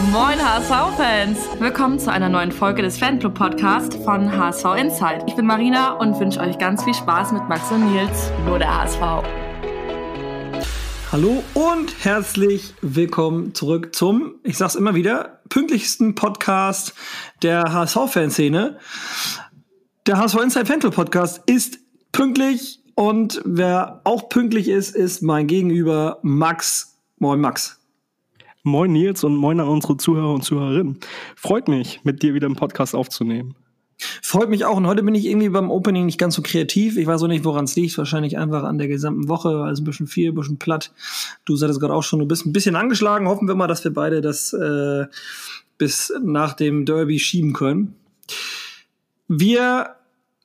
Moin HSV-Fans! Willkommen zu einer neuen Folge des Fanclub-Podcasts von HSV Insight. Ich bin Marina und wünsche euch ganz viel Spaß mit Max und Nils, nur der HSV. Hallo und herzlich willkommen zurück zum, ich sag's immer wieder, pünktlichsten Podcast der HSV-Fanszene. Der HSV Inside Fanclub Podcast ist pünktlich und wer auch pünktlich ist, ist mein Gegenüber Max. Moin Max. Moin Nils und moin an unsere Zuhörer und Zuhörerinnen. Freut mich, mit dir wieder einen Podcast aufzunehmen. Freut mich auch. Und heute bin ich irgendwie beim Opening nicht ganz so kreativ. Ich weiß auch nicht, woran es liegt. Wahrscheinlich einfach an der gesamten Woche. Also ein bisschen viel, ein bisschen platt. Du sagtest gerade auch schon, du bist ein bisschen angeschlagen. Hoffen wir mal, dass wir beide das äh, bis nach dem Derby schieben können. Wir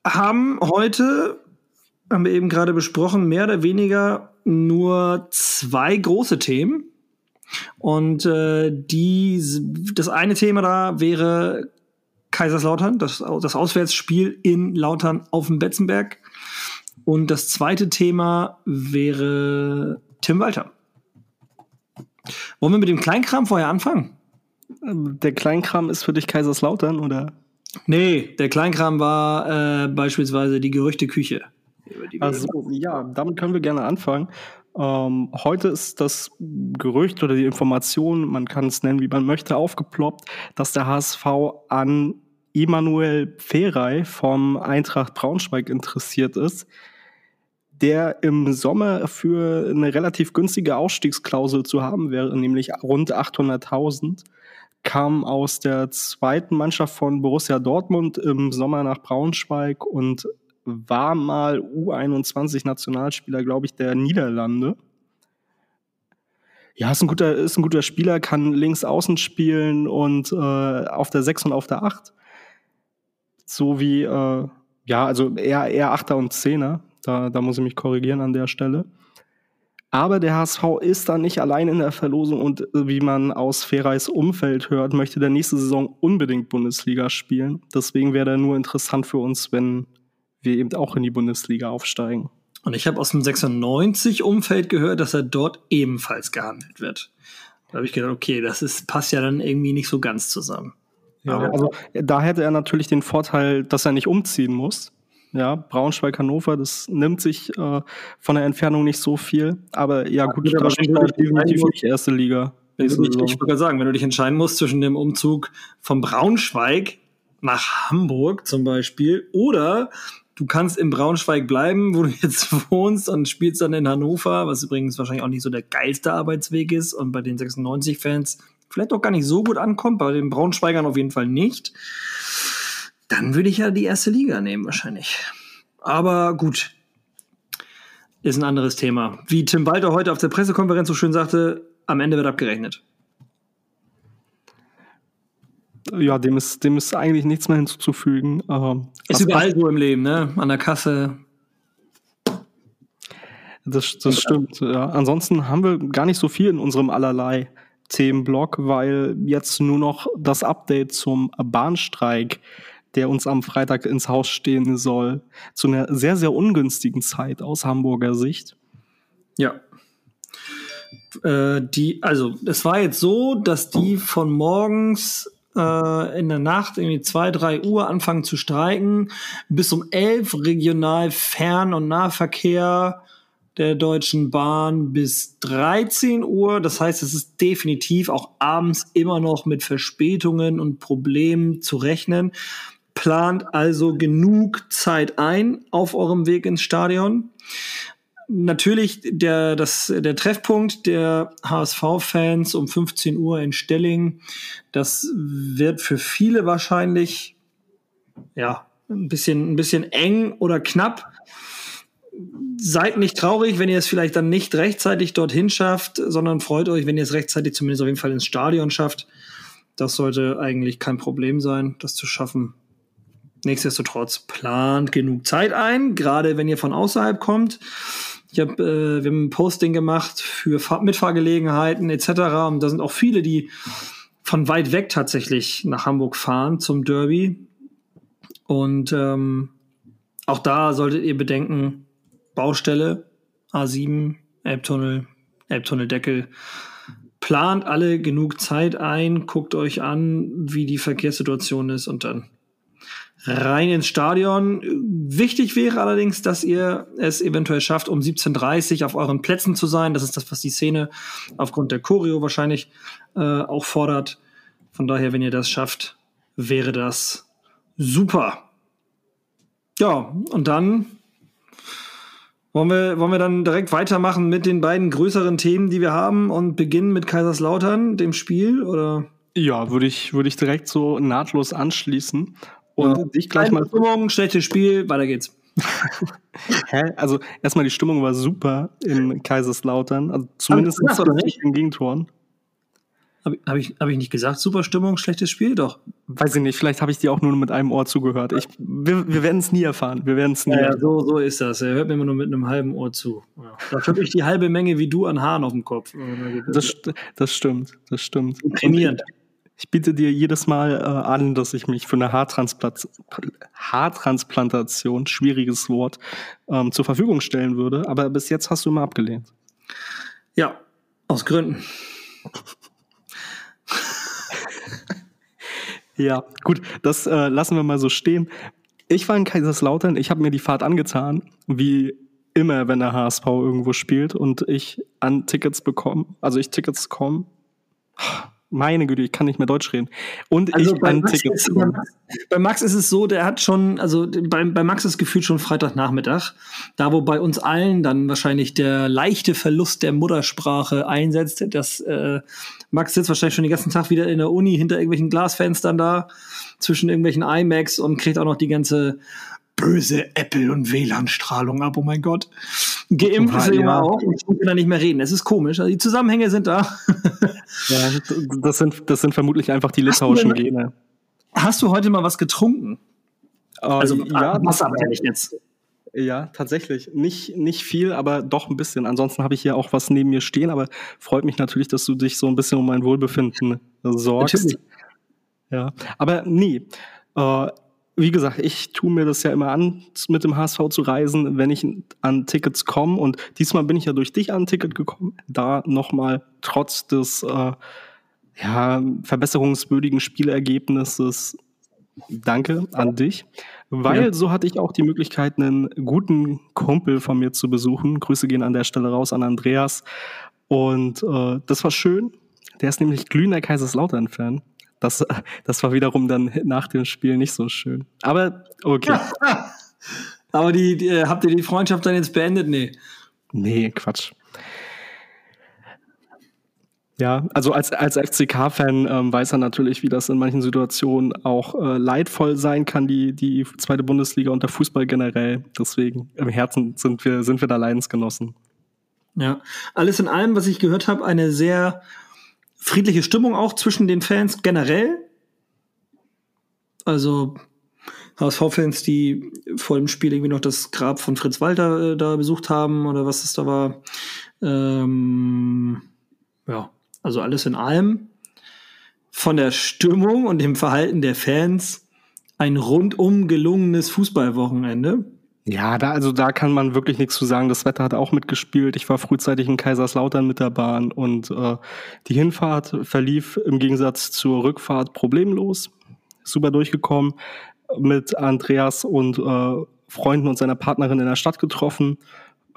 haben heute, haben wir eben gerade besprochen, mehr oder weniger nur zwei große Themen. Und äh, die, das eine Thema da wäre Kaiserslautern, das, das Auswärtsspiel in Lautern auf dem Betzenberg. Und das zweite Thema wäre Tim Walter. Wollen wir mit dem Kleinkram vorher anfangen? Der Kleinkram ist für dich Kaiserslautern, oder? Nee, der Kleinkram war äh, beispielsweise die Gerüchteküche. Also, ja, damit können wir gerne anfangen. Ähm, heute ist das Gerücht oder die Information, man kann es nennen, wie man möchte, aufgeploppt, dass der HSV an Immanuel Ferrei vom Eintracht Braunschweig interessiert ist, der im Sommer für eine relativ günstige Ausstiegsklausel zu haben wäre, nämlich rund 800.000 kam aus der zweiten Mannschaft von Borussia Dortmund im Sommer nach Braunschweig und war mal U21-Nationalspieler, glaube ich, der Niederlande. Ja, ist ein guter, ist ein guter Spieler, kann links außen spielen und äh, auf der 6 und auf der 8. So wie, äh, ja, also eher, eher 8er und 10er. Da, da muss ich mich korrigieren an der Stelle. Aber der HSV ist da nicht allein in der Verlosung und äh, wie man aus Ferreis Umfeld hört, möchte der nächste Saison unbedingt Bundesliga spielen. Deswegen wäre er nur interessant für uns, wenn wir eben auch in die Bundesliga aufsteigen. Und ich habe aus dem 96-Umfeld gehört, dass er dort ebenfalls gehandelt wird. Da habe ich gedacht, okay, das ist, passt ja dann irgendwie nicht so ganz zusammen. Ja, also da hätte er natürlich den Vorteil, dass er nicht umziehen muss. Ja, Braunschweig, Hannover, das nimmt sich äh, von der Entfernung nicht so viel. Aber ja, gut, da steht definitiv nicht erste Liga. Wenn du nicht, ich würde sagen, wenn du dich entscheiden musst zwischen dem Umzug von Braunschweig nach Hamburg zum Beispiel oder du kannst in Braunschweig bleiben, wo du jetzt wohnst und spielst dann in Hannover, was übrigens wahrscheinlich auch nicht so der geilste Arbeitsweg ist und bei den 96-Fans vielleicht auch gar nicht so gut ankommt, bei den Braunschweigern auf jeden Fall nicht. Dann würde ich ja die erste Liga nehmen wahrscheinlich. Aber gut, ist ein anderes Thema. Wie Tim Walter heute auf der Pressekonferenz so schön sagte, am Ende wird abgerechnet ja, dem ist, dem ist eigentlich nichts mehr hinzuzufügen. Ähm, ist überall so im Leben, ne? An der Kasse. Das, das stimmt, ja. Ansonsten haben wir gar nicht so viel in unserem allerlei Themenblock, weil jetzt nur noch das Update zum Bahnstreik, der uns am Freitag ins Haus stehen soll, zu einer sehr, sehr ungünstigen Zeit aus Hamburger Sicht. Ja. Äh, die, also, es war jetzt so, dass die von morgens äh, in der Nacht, irgendwie zwei, drei Uhr anfangen zu streiken, bis um elf regional Fern- und Nahverkehr der Deutschen Bahn bis 13 Uhr. Das heißt, es ist definitiv auch abends immer noch mit Verspätungen und Problemen zu rechnen. Plant also genug Zeit ein auf eurem Weg ins Stadion natürlich der, das, der Treffpunkt der HSV-Fans um 15 Uhr in Stelling, das wird für viele wahrscheinlich ja ein bisschen, ein bisschen eng oder knapp. Seid nicht traurig, wenn ihr es vielleicht dann nicht rechtzeitig dorthin schafft, sondern freut euch, wenn ihr es rechtzeitig zumindest auf jeden Fall ins Stadion schafft. Das sollte eigentlich kein Problem sein, das zu schaffen. Nichtsdestotrotz plant genug Zeit ein, gerade wenn ihr von außerhalb kommt. Ich habe, äh, wir haben ein Posting gemacht für Fahr Mitfahrgelegenheiten etc. Und da sind auch viele, die von weit weg tatsächlich nach Hamburg fahren zum Derby. Und ähm, auch da solltet ihr bedenken, Baustelle A7, Elbtunnel, Elbtunneldeckel, plant alle genug Zeit ein, guckt euch an, wie die Verkehrssituation ist und dann rein ins Stadion. Wichtig wäre allerdings, dass ihr es eventuell schafft, um 17.30 Uhr auf euren Plätzen zu sein. Das ist das, was die Szene aufgrund der Choreo wahrscheinlich äh, auch fordert. Von daher, wenn ihr das schafft, wäre das super. Ja, und dann wollen wir, wollen wir dann direkt weitermachen mit den beiden größeren Themen, die wir haben und beginnen mit Kaiserslautern, dem Spiel, oder? Ja, würde ich, würde ich direkt so nahtlos anschließen. Und dich gleich mal. Stimmung, schlechtes Spiel, weiter geht's. Hä? Also erstmal die Stimmung war super in Kaiserslautern. Also zumindest Ach, das nicht in Gegentoren. Habe hab ich, hab ich nicht gesagt, super Stimmung, schlechtes Spiel? Doch. Weiß ich nicht, vielleicht habe ich dir auch nur mit einem Ohr zugehört. Ich, wir wir werden es nie erfahren. Wir werden es nie. Ja, so, so ist das. Er hört mir immer nur mit einem halben Ohr zu. Ja. Dafür habe ich die halbe Menge wie du an Haaren auf dem Kopf. Das, das stimmt, das stimmt. Trainierend. Ich biete dir jedes Mal äh, an, dass ich mich für eine Haartransplant Haartransplantation, schwieriges Wort, ähm, zur Verfügung stellen würde. Aber bis jetzt hast du immer abgelehnt. Ja, aus Gründen. Ja, gut, das äh, lassen wir mal so stehen. Ich war in Kaiserslautern, ich habe mir die Fahrt angetan, wie immer, wenn der HSV irgendwo spielt und ich an Tickets bekomme, also ich Tickets komme. Meine Güte, ich kann nicht mehr Deutsch reden. Und Also ich Max, Tickets ist, bei. Max, bei Max ist es so, der hat schon, also bei, bei Max ist gefühlt schon Freitagnachmittag, da wo bei uns allen dann wahrscheinlich der leichte Verlust der Muttersprache einsetzt, dass äh, Max sitzt wahrscheinlich schon den ganzen Tag wieder in der Uni hinter irgendwelchen Glasfenstern da, zwischen irgendwelchen iMacs und kriegt auch noch die ganze böse Apple- und WLAN-Strahlung ab, oh mein Gott. Geimpft ist er immer auch und kann er nicht mehr reden. Es ist komisch, also die Zusammenhänge sind da. Ja, das sind, das sind vermutlich einfach die litauischen denn- Gene. Hast du heute mal was getrunken? Also ja, was aber ehrlich jetzt. Ja, tatsächlich. Nicht, nicht viel, aber doch ein bisschen. Ansonsten habe ich hier auch was neben mir stehen, aber freut mich natürlich, dass du dich so ein bisschen um mein Wohlbefinden sorgst. Natürlich. Ja, aber nee. Äh, wie gesagt, ich tue mir das ja immer an, mit dem HSV zu reisen, wenn ich an Tickets komme. Und diesmal bin ich ja durch dich an ein Ticket gekommen. Da nochmal trotz des äh, ja, verbesserungswürdigen Spielergebnisses Danke an dich. Weil Ja. so hatte ich auch die Möglichkeit, einen guten Kumpel von mir zu besuchen. Grüße gehen an der Stelle raus an Andreas. Und äh, das war schön. Der ist nämlich glühender Kaiserslautern-Fan. Das, das war wiederum dann nach dem Spiel nicht so schön. Aber okay. Aber die, die, äh, habt ihr die Freundschaft dann jetzt beendet? Nee. Nee, Quatsch. Ja, also als, als FCK-Fan ähm, weiß er natürlich, wie das in manchen Situationen auch äh, leidvoll sein kann, die, die zweite Bundesliga und der Fußball generell. Deswegen im Herzen sind wir, sind wir da Leidensgenossen. Ja. Alles in allem, was ich gehört habe, eine sehr friedliche Stimmung auch zwischen den Fans generell. Also HSV-Fans, die vor dem Spiel irgendwie noch das Grab von Fritz Walter äh, da besucht haben oder was es da war. Ähm, ja, also alles in allem von der Stimmung und dem Verhalten der Fans ein rundum gelungenes Fußballwochenende. Ja, da, also da kann man wirklich nichts zu sagen. Das Wetter hat auch mitgespielt. Ich war frühzeitig in Kaiserslautern mit der Bahn und äh, die Hinfahrt verlief im Gegensatz zur Rückfahrt problemlos. Super durchgekommen. Mit Andreas und äh, Freunden und seiner Partnerin in der Stadt getroffen.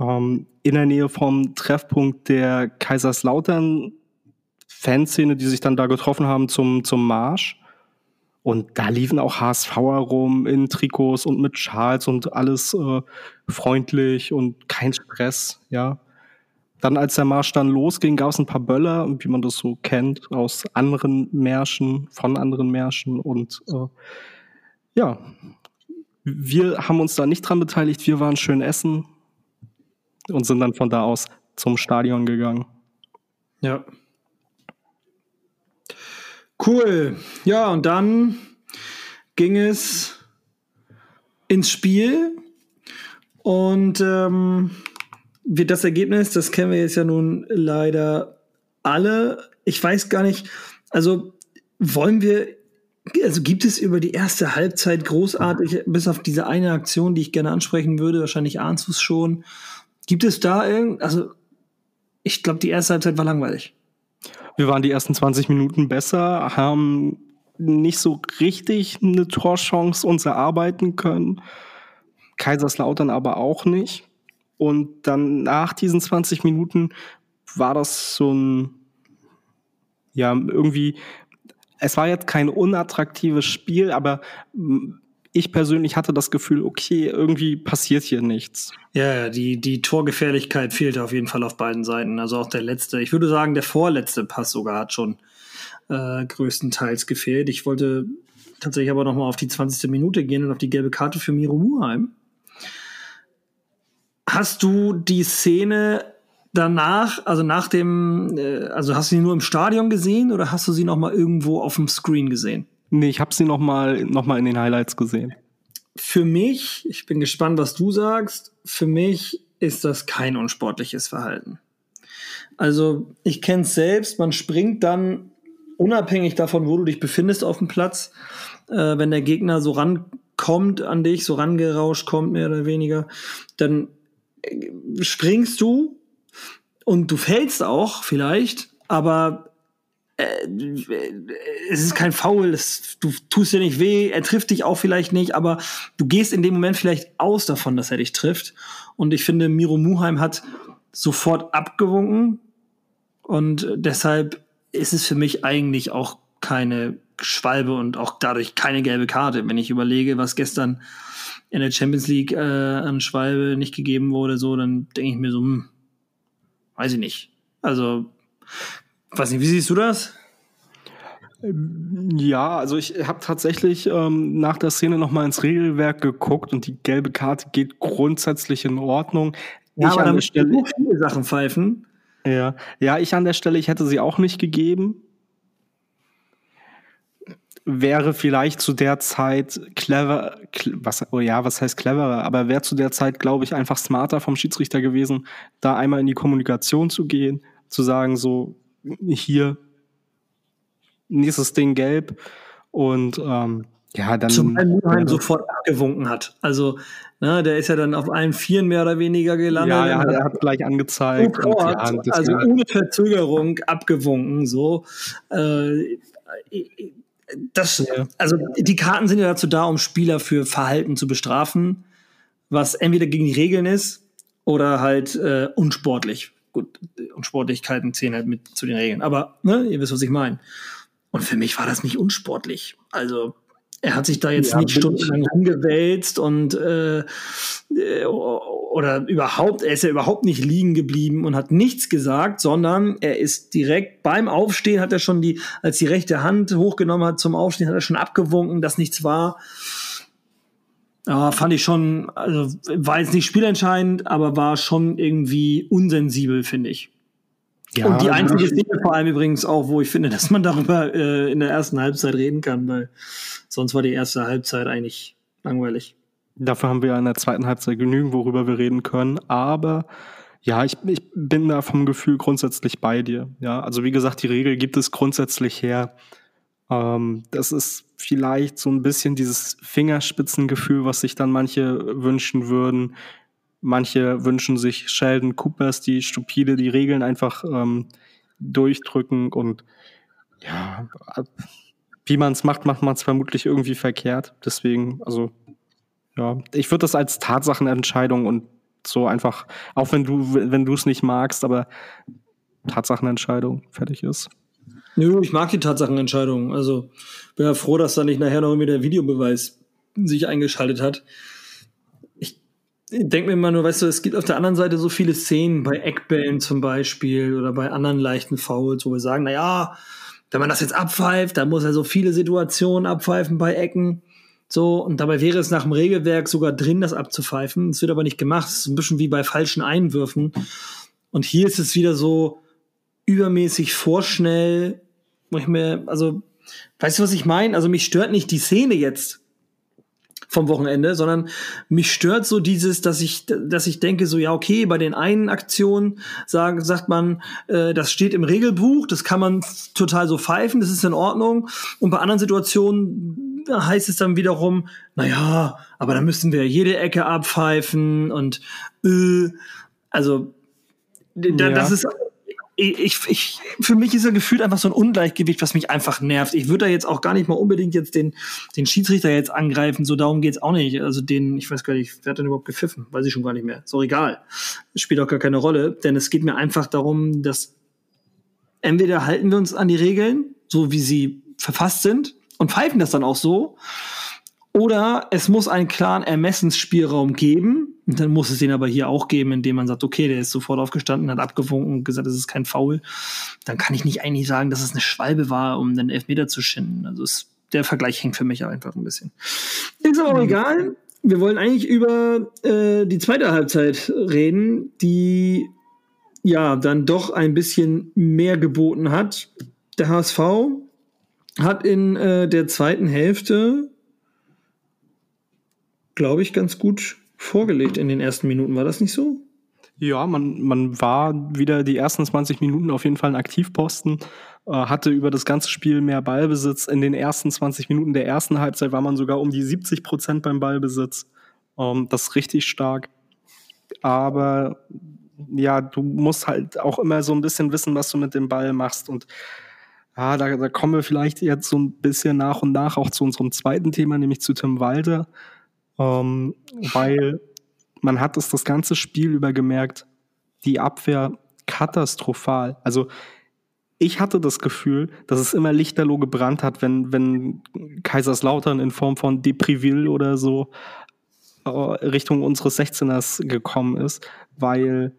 Ähm, in der Nähe vom Treffpunkt der Kaiserslautern Fanszene, die sich dann da getroffen haben zum, zum Marsch. Und da liefen auch HSVer rum in Trikots und mit Schals und alles äh, freundlich und kein Stress, ja. Dann, als der Marsch dann losging, gab es ein paar Böller, wie man das so kennt, aus anderen Märschen, von anderen Märschen. Und äh, ja, wir haben uns da nicht dran beteiligt. Wir waren schön essen und sind dann von da aus zum Stadion gegangen. Ja. Cool. Ja, und dann ging es ins Spiel. Und ähm, wie das Ergebnis, das kennen wir jetzt ja nun leider alle. Ich weiß gar nicht, also wollen wir, also gibt es über die erste Halbzeit großartig, bis auf diese eine Aktion, die ich gerne ansprechen würde, wahrscheinlich ahnst du es schon. Gibt es da irgend, also ich glaube, die erste Halbzeit war langweilig. Wir waren die ersten 20 Minuten besser, haben nicht so richtig eine Torchance uns erarbeiten können. Kaiserslautern aber auch nicht. Und dann nach diesen 20 Minuten war das so ein, ja, irgendwie, es war jetzt kein unattraktives Spiel, aber ich persönlich hatte das Gefühl, okay, irgendwie passiert hier nichts. Ja, die, die Torgefährlichkeit fehlte auf jeden Fall auf beiden Seiten. Also auch der letzte, ich würde sagen, der vorletzte Pass sogar hat schon äh, größtenteils gefehlt. Ich wollte tatsächlich aber nochmal auf die 20. Minute gehen und auf die gelbe Karte für Miro Muheim. Hast du die Szene danach, also nach dem, äh, also hast du sie nur im Stadion gesehen oder hast du sie nochmal irgendwo auf dem Screen gesehen? Nee, ich habe sie noch mal, noch mal in den Highlights gesehen. Für mich, ich bin gespannt, was du sagst, für mich ist das kein unsportliches Verhalten. Also ich kenne es selbst, man springt dann unabhängig davon, wo du dich befindest auf dem Platz, äh, wenn der Gegner so rankommt an dich, so rangerauscht kommt, mehr oder weniger, dann äh, springst du und du fällst auch vielleicht, aber es ist kein Foul, es, du tust dir nicht weh, er trifft dich auch vielleicht nicht, aber du gehst in dem Moment vielleicht aus davon, dass er dich trifft. Und ich finde, Miro Muheim hat sofort abgewunken und deshalb ist es für mich eigentlich auch keine Schwalbe und auch dadurch keine gelbe Karte. Wenn ich überlege, was gestern in der Champions League äh, an Schwalbe nicht gegeben wurde, so, dann denke ich mir so, hm, weiß ich nicht. Also Weiß nicht, wie siehst du das? Ja, also ich habe tatsächlich ähm, nach der Szene noch mal ins Regelwerk geguckt und die gelbe Karte geht grundsätzlich in Ordnung. Ja, ich aber an der Stelle viele Sachen pfeifen. Ja, ja, ich an der Stelle, ich hätte sie auch nicht gegeben. Wäre vielleicht zu der Zeit clever, was, oh ja, was heißt cleverer, aber wäre zu der Zeit, glaube ich, einfach smarter vom Schiedsrichter gewesen, da einmal in die Kommunikation zu gehen, zu sagen, so, hier nächstes Ding gelb und ähm, ja, dann. Zumal Mülheim sofort abgewunken hat. Also, ne, der ist ja dann auf allen Vieren mehr oder weniger gelandet. Ja, ja er hat gleich angezeigt. Und, ja, also ohne Verzögerung abgewunken, so. Äh, das, also die Karten sind ja dazu da, um Spieler für Verhalten zu bestrafen, was entweder gegen die Regeln ist oder halt äh, unsportlich gut, Unsportlichkeiten zählen halt mit zu den Regeln. Aber ne, ihr wisst, was ich meine. Und für mich war das nicht unsportlich. Also er hat sich da jetzt ja, nicht stundenlang rumgewälzt und äh, äh, oder überhaupt, er ist ja überhaupt nicht liegen geblieben und hat nichts gesagt, sondern er ist direkt beim Aufstehen hat er schon die, als die rechte Hand hochgenommen hat zum Aufstehen, hat er schon abgewunken, dass nichts war. Ja, fand ich schon, also war jetzt nicht spielentscheidend, aber war schon irgendwie unsensibel, finde ich. Ja, und die einzige Szene vor allem übrigens auch, wo ich finde, dass man darüber äh, in der ersten Halbzeit reden kann, weil sonst war die erste Halbzeit eigentlich langweilig. Dafür haben wir in der zweiten Halbzeit genügend, worüber wir reden können. Aber ja, ich, ich bin da vom Gefühl grundsätzlich bei dir. Ja, also wie gesagt, die Regel gibt es grundsätzlich her. Ähm, das ist vielleicht so ein bisschen dieses Fingerspitzengefühl, was sich dann manche wünschen würden. Manche wünschen sich Sheldon Coopers, die stupide die Regeln einfach ähm, durchdrücken und ja, wie man es macht, macht man es vermutlich irgendwie verkehrt. Deswegen, also ja, ich würde das als Tatsachenentscheidung und so einfach, auch wenn du, wenn du es nicht magst, aber Tatsachenentscheidung fertig ist. Nö, ich mag die Tatsachenentscheidung. Also bin ja froh, dass da nicht nachher noch irgendwie der Videobeweis sich eingeschaltet hat. Ich denke mir immer nur, weißt du, es gibt auf der anderen Seite so viele Szenen bei Eckbällen zum Beispiel oder bei anderen leichten Fouls, wo wir sagen, na ja, wenn man das jetzt abpfeift, dann muss er so viele Situationen abpfeifen bei Ecken. So, und dabei wäre es nach dem Regelwerk sogar drin, das abzupfeifen. Es wird aber nicht gemacht. Es ist ein bisschen wie bei falschen Einwürfen. Und hier ist es wieder so, übermäßig vorschnell, wo ich mir, also, weißt du, was ich meine? Also mich stört nicht die Szene jetzt vom Wochenende, sondern mich stört so dieses, dass ich, dass ich denke, so ja, okay, bei den einen Aktionen sagen, sagt man, äh, das steht im Regelbuch, das kann man total so pfeifen, das ist in Ordnung. Und bei anderen Situationen heißt es dann wiederum, na ja, aber da müssen wir jede Ecke abpfeifen und äh, also da, ja. das ist ich, ich, für mich ist er gefühlt einfach so ein Ungleichgewicht, was mich einfach nervt. Ich würde da jetzt auch gar nicht mal unbedingt jetzt den, den Schiedsrichter jetzt angreifen, so darum geht's auch nicht. Also den, ich weiß gar nicht, wer hat denn überhaupt gepfiffen? Weiß ich schon gar nicht mehr. Ist auch egal. Spielt auch gar keine Rolle, denn es geht mir einfach darum, dass entweder halten wir uns an die Regeln, so wie sie verfasst sind, und pfeifen das dann auch so, oder es muss einen klaren Ermessensspielraum geben. Und dann muss es den aber hier auch geben, indem man sagt, okay, der ist sofort aufgestanden, hat abgewunken und gesagt, es ist kein Foul. Dann kann ich nicht eigentlich sagen, dass es eine Schwalbe war, um den Elfmeter zu schinden. Also es, der Vergleich hängt für mich einfach ein bisschen. Ist aber mhm. egal. Wir wollen eigentlich über äh, die zweite Halbzeit reden, die ja dann doch ein bisschen mehr geboten hat. Der HSV hat in äh, der zweiten Hälfte glaube ich, ganz gut vorgelegt in den ersten Minuten. War das nicht so? Ja, man, man war wieder die ersten 20 Minuten auf jeden Fall ein Aktivposten, äh, hatte über das ganze Spiel mehr Ballbesitz. In den ersten 20 Minuten der ersten Halbzeit war man sogar um die 70 Prozent beim Ballbesitz. Ähm, das ist richtig stark. Aber ja, du musst halt auch immer so ein bisschen wissen, was du mit dem Ball machst. Und ja, da, da kommen wir vielleicht jetzt so ein bisschen nach und nach auch zu unserem zweiten Thema, nämlich zu Tim Walter ähm, weil man hat es das ganze Spiel über gemerkt, die Abwehr katastrophal. Also ich hatte das Gefühl, dass es immer lichterloh gebrannt hat, wenn, wenn Kaiserslautern in Form von Deprivil oder so äh, Richtung unseres 16ers gekommen ist, weil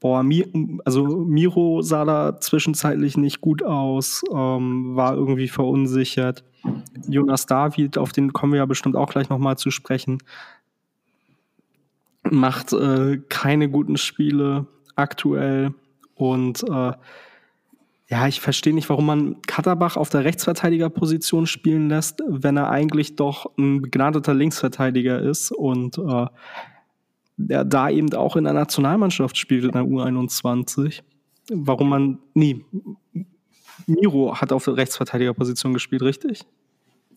boah, Mi also Miro sah da zwischenzeitlich nicht gut aus, ähm, war irgendwie verunsichert. Jonas David, auf den kommen wir ja bestimmt auch gleich nochmal zu sprechen, macht äh, keine guten Spiele aktuell und äh, ja, ich verstehe nicht, warum man Katterbach auf der Rechtsverteidigerposition spielen lässt, wenn er eigentlich doch ein begnadeter Linksverteidiger ist und äh, der da eben auch in der Nationalmannschaft spielt, in der U21. Warum man, nie. Miro hat auf der Rechtsverteidigerposition gespielt, richtig?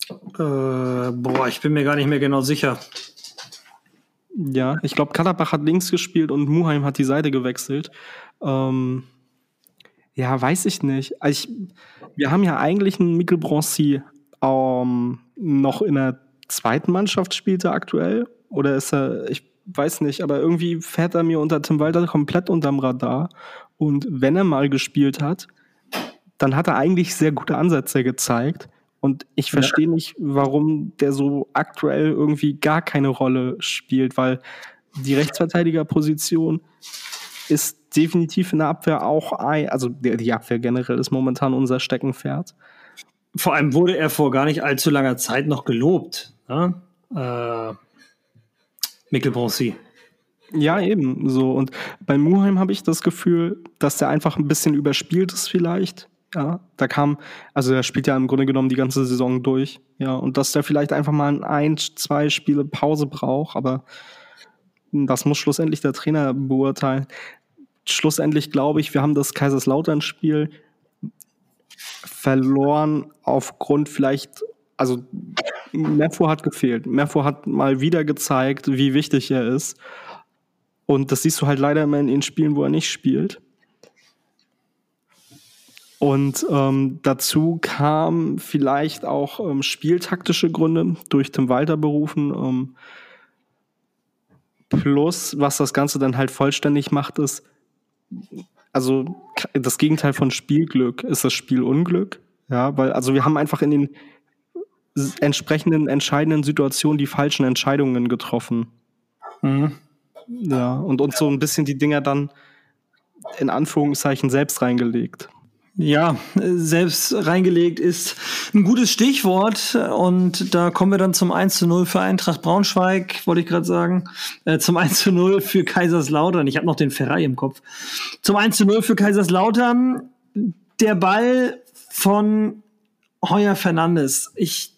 Äh, boah, ich bin mir gar nicht mehr genau sicher. Ja, ich glaube, Katterbach hat links gespielt und Muheim hat die Seite gewechselt. Ähm, ja, weiß ich nicht. Also ich, wir haben ja eigentlich einen Mikkel Broncy ähm, noch in der zweiten Mannschaft spielte aktuell. Oder ist er, ich weiß nicht, aber irgendwie fährt er mir unter Tim Walter komplett unterm Radar. Und wenn er mal gespielt hat, dann hat er eigentlich sehr gute Ansätze gezeigt. Und ich verstehe ja. nicht, warum der so aktuell irgendwie gar keine Rolle spielt, weil die Rechtsverteidigerposition ist definitiv in der Abwehr auch ein, also die Abwehr generell ist momentan unser Steckenpferd. Vor allem wurde er vor gar nicht allzu langer Zeit noch gelobt. Ne? Äh, Mikkel Broncy. Ja, eben so. Und bei Muheim habe ich das Gefühl, dass der einfach ein bisschen überspielt ist, vielleicht. Ja, da kam, also er spielt ja im Grunde genommen die ganze Saison durch. Ja, und dass der vielleicht einfach mal ein, zwei Spiele Pause braucht, aber das muss schlussendlich der Trainer beurteilen. Schlussendlich glaube ich, wir haben das Kaiserslautern-Spiel verloren aufgrund vielleicht also Merfur hat gefehlt. Merfur hat mal wieder gezeigt, wie wichtig er ist. Und das siehst du halt leider immer in den Spielen, wo er nicht spielt. Und ähm, dazu kam vielleicht auch ähm, spieltaktische Gründe durch Tim Walter berufen. Ähm, plus, was das Ganze dann halt vollständig macht, ist, also das Gegenteil von Spielglück ist das Spielunglück. Ja, weil, also wir haben einfach in den entsprechenden entscheidenden Situationen die falschen Entscheidungen getroffen. Mhm. Ja, und uns so ein bisschen die Dinger dann in Anführungszeichen selbst reingelegt. Ja, selbst reingelegt ist ein gutes Stichwort. Und da kommen wir dann zum 1 zu 0 für Eintracht Braunschweig, wollte ich gerade sagen. Äh, zum 1 zu 0 für Kaiserslautern. Ich habe noch den Ferrari im Kopf. Zum 1 zu 0 für Kaiserslautern. Der Ball von Heuer Fernandes. Ich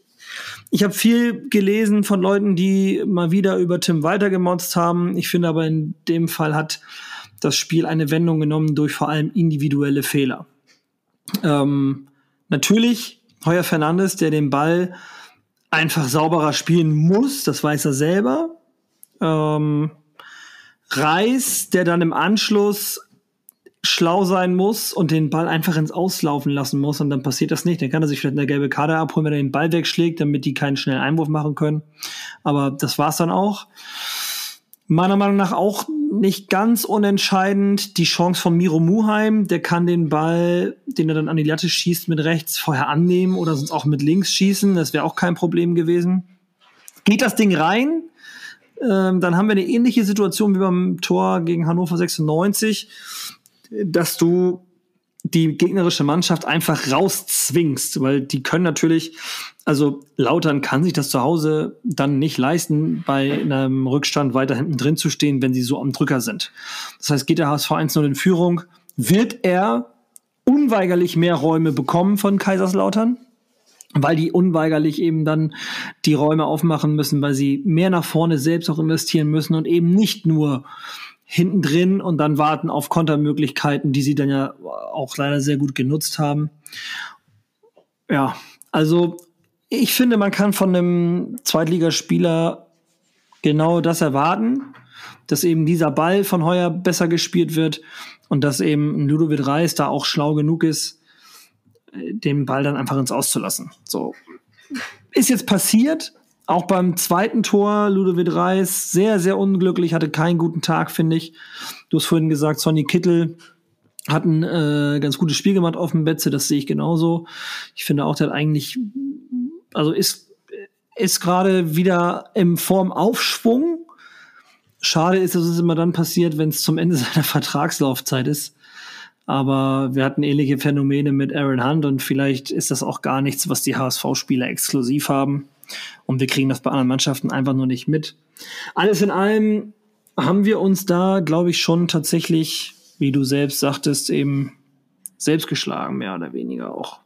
ich habe viel gelesen von Leuten, die mal wieder über Tim Walter gemotzt haben. Ich finde aber in dem Fall hat das Spiel eine Wendung genommen durch vor allem individuelle Fehler. Ähm, natürlich Heuer Fernandes, der den Ball einfach sauberer spielen muss, das weiß er selber. Ähm, Reis, der dann im Anschluss schlau sein muss und den Ball einfach ins Auslaufen lassen muss und dann passiert das nicht. Dann kann er sich vielleicht eine gelbe Karte abholen, wenn er den Ball wegschlägt, damit die keinen schnellen Einwurf machen können. Aber das war's dann auch. Meiner Meinung nach auch nicht ganz unentscheidend die Chance von Miro Muheim. Der kann den Ball, den er dann an die Latte schießt, mit rechts vorher annehmen oder sonst auch mit links schießen. Das wäre auch kein Problem gewesen. Geht das Ding rein, ähm, dann haben wir eine ähnliche Situation wie beim Tor gegen Hannover 96, dass du die gegnerische Mannschaft einfach rauszwingst, weil die können natürlich, also Lautern kann sich das zu Hause dann nicht leisten, bei einem Rückstand weiter hinten drin zu stehen, wenn sie so am Drücker sind. Das heißt, geht der HSV 1-0 in Führung, wird er unweigerlich mehr Räume bekommen von Kaiserslautern, weil die unweigerlich eben dann die Räume aufmachen müssen, weil sie mehr nach vorne selbst auch investieren müssen und eben nicht nur hinten drin und dann warten auf Kontermöglichkeiten, die sie dann ja auch leider sehr gut genutzt haben. Ja, also ich finde, man kann von einem Zweitligaspieler genau das erwarten, dass eben dieser Ball von Heuer besser gespielt wird und dass eben Ludovic Reis da auch schlau genug ist, den Ball dann einfach ins Auszulassen. So ist jetzt passiert, auch beim zweiten Tor, Ludovic Reis, sehr, sehr unglücklich, hatte keinen guten Tag, finde ich. Du hast vorhin gesagt, Sonny Kittel hat ein äh, ganz gutes Spiel gemacht auf dem Betze, das sehe ich genauso. Ich finde auch, der hat eigentlich, also ist, ist gerade wieder im Formaufschwung. Schade ist, dass es immer dann passiert, wenn es zum Ende seiner Vertragslaufzeit ist. Aber wir hatten ähnliche Phänomene mit Aaron Hunt und vielleicht ist das auch gar nichts, was die HSV-Spieler exklusiv haben. Und wir kriegen das bei anderen Mannschaften einfach nur nicht mit. Alles in allem haben wir uns da, glaube ich, schon tatsächlich, wie du selbst sagtest, eben selbst geschlagen, mehr oder weniger auch.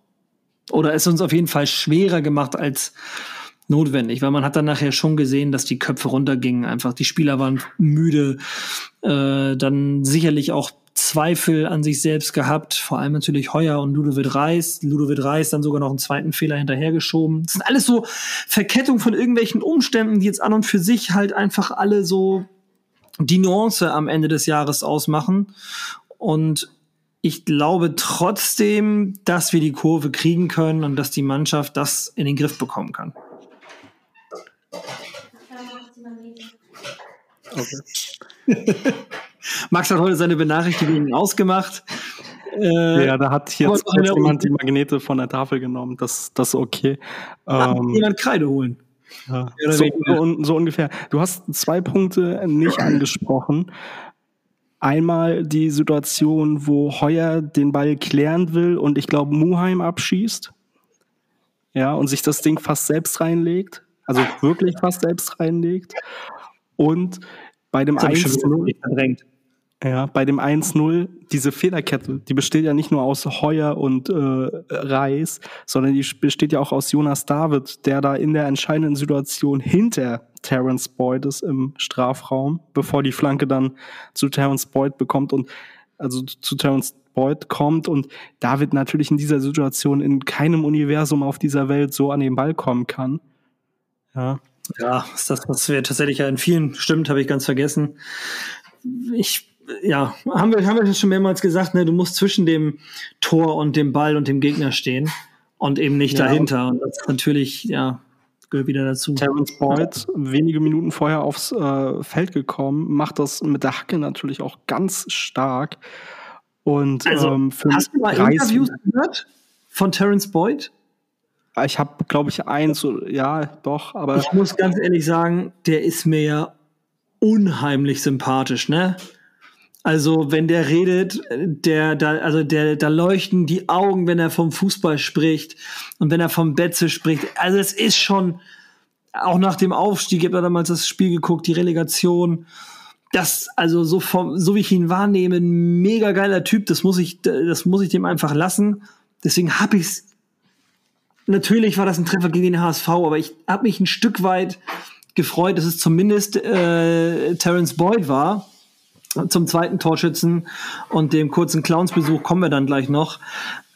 Oder es uns auf jeden Fall schwerer gemacht als notwendig, weil man hat dann nachher schon gesehen, dass die Köpfe runtergingen. Einfach die Spieler waren müde, äh, dann sicherlich auch Zweifel an sich selbst gehabt, vor allem natürlich Heuer und Ludovic Reis. Ludovic Reis dann sogar noch einen zweiten Fehler hinterhergeschoben. Das sind alles so Verkettung von irgendwelchen Umständen, die jetzt an und für sich halt einfach alle so die Nuance am Ende des Jahres ausmachen. Und ich glaube trotzdem, dass wir die Kurve kriegen können und dass die Mannschaft das in den Griff bekommen kann. Okay. Max hat heute seine Benachrichtigungen ausgemacht. Äh, ja, da hat jetzt jemand die Magnete von der Tafel genommen. Das, das ist okay. Ähm, jemand Kreide holen. Ja, so, so, so, ungefähr. Du hast zwei Punkte nicht angesprochen. Einmal die Situation, wo Heuer den Ball klären will und ich glaube Muheim abschießt. Ja, und sich das Ding fast selbst reinlegt. Also wirklich fast selbst reinlegt. Und bei dem 1 ja, bei dem 1-0, diese Fehlerkette, die besteht ja nicht nur aus Heuer und äh, Reis, sondern die besteht ja auch aus Jonas David, der da in der entscheidenden Situation hinter Terence Boyd ist im Strafraum, bevor die Flanke dann zu Terence Boyd bekommt und also zu Terence Boyd kommt und David natürlich in dieser Situation in keinem Universum auf dieser Welt so an den Ball kommen kann. Ja. Ja, ist das, was wir tatsächlich ja in vielen stimmt, habe ich ganz vergessen. Ich ja, haben wir, haben wir schon mehrmals gesagt, ne, du musst zwischen dem Tor und dem Ball und dem Gegner stehen und eben nicht ja, dahinter. Und das ist natürlich, ja, gehört wieder dazu. Terence Boyd, wenige Minuten vorher aufs äh, Feld gekommen, macht das mit der Hacke natürlich auch ganz stark. Und also, ähm, hast du mal Interviews gehört von Terence Boyd? Ich habe, glaube ich, eins, ja, doch, aber. Ich muss ganz ehrlich sagen, der ist mir ja unheimlich sympathisch, ne? Also, wenn der redet, der, da, also der, da leuchten die Augen, wenn er vom Fußball spricht und wenn er vom Betze spricht. Also, es ist schon, auch nach dem Aufstieg, ich habe da damals das Spiel geguckt, die Relegation. Das, also so vom, so wie ich ihn wahrnehme, ein mega geiler Typ, das muss ich, das muss ich dem einfach lassen. Deswegen habe ich's. Natürlich war das ein Treffer gegen den HSV, aber ich habe mich ein Stück weit gefreut, dass es zumindest äh, Terence Boyd war zum zweiten Torschützen und dem kurzen Clownsbesuch kommen wir dann gleich noch.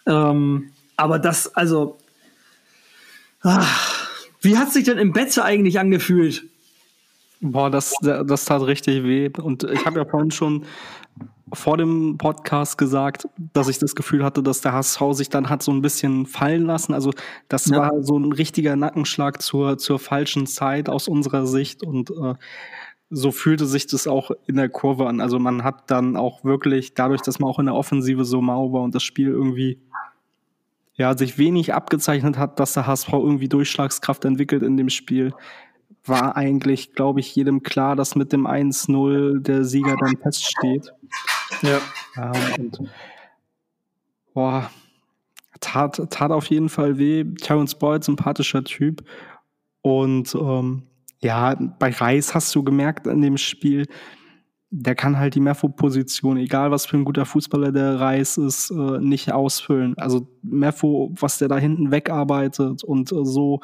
Ähm, aber das, also, ach, wie hat sich denn im Betze eigentlich angefühlt? Boah, das, das tat richtig weh. Und ich habe ja vorhin schon vor dem Podcast gesagt, dass ich das Gefühl hatte, dass der HSV sich dann hat so ein bisschen fallen lassen. Also das ja. war so ein richtiger Nackenschlag zur, zur falschen Zeit aus unserer Sicht und äh, so fühlte sich das auch in der Kurve an. Also man hat dann auch wirklich, dadurch, dass man auch in der Offensive so mau war und das Spiel irgendwie ja, sich wenig abgezeichnet hat, dass der HSV irgendwie Durchschlagskraft entwickelt in dem Spiel, war eigentlich, glaube ich, jedem klar, dass mit dem 1-0 der Sieger dann feststeht. Ja. ja und, boah, tat, tat auf jeden Fall weh. Terence Boyd, sympathischer Typ. Und ähm, ja, bei Reis hast du gemerkt in dem Spiel, der kann halt die Mefo-Position, egal was für ein guter Fußballer der Reis ist, äh, nicht ausfüllen. Also Mefo, was der da hinten wegarbeitet und äh, so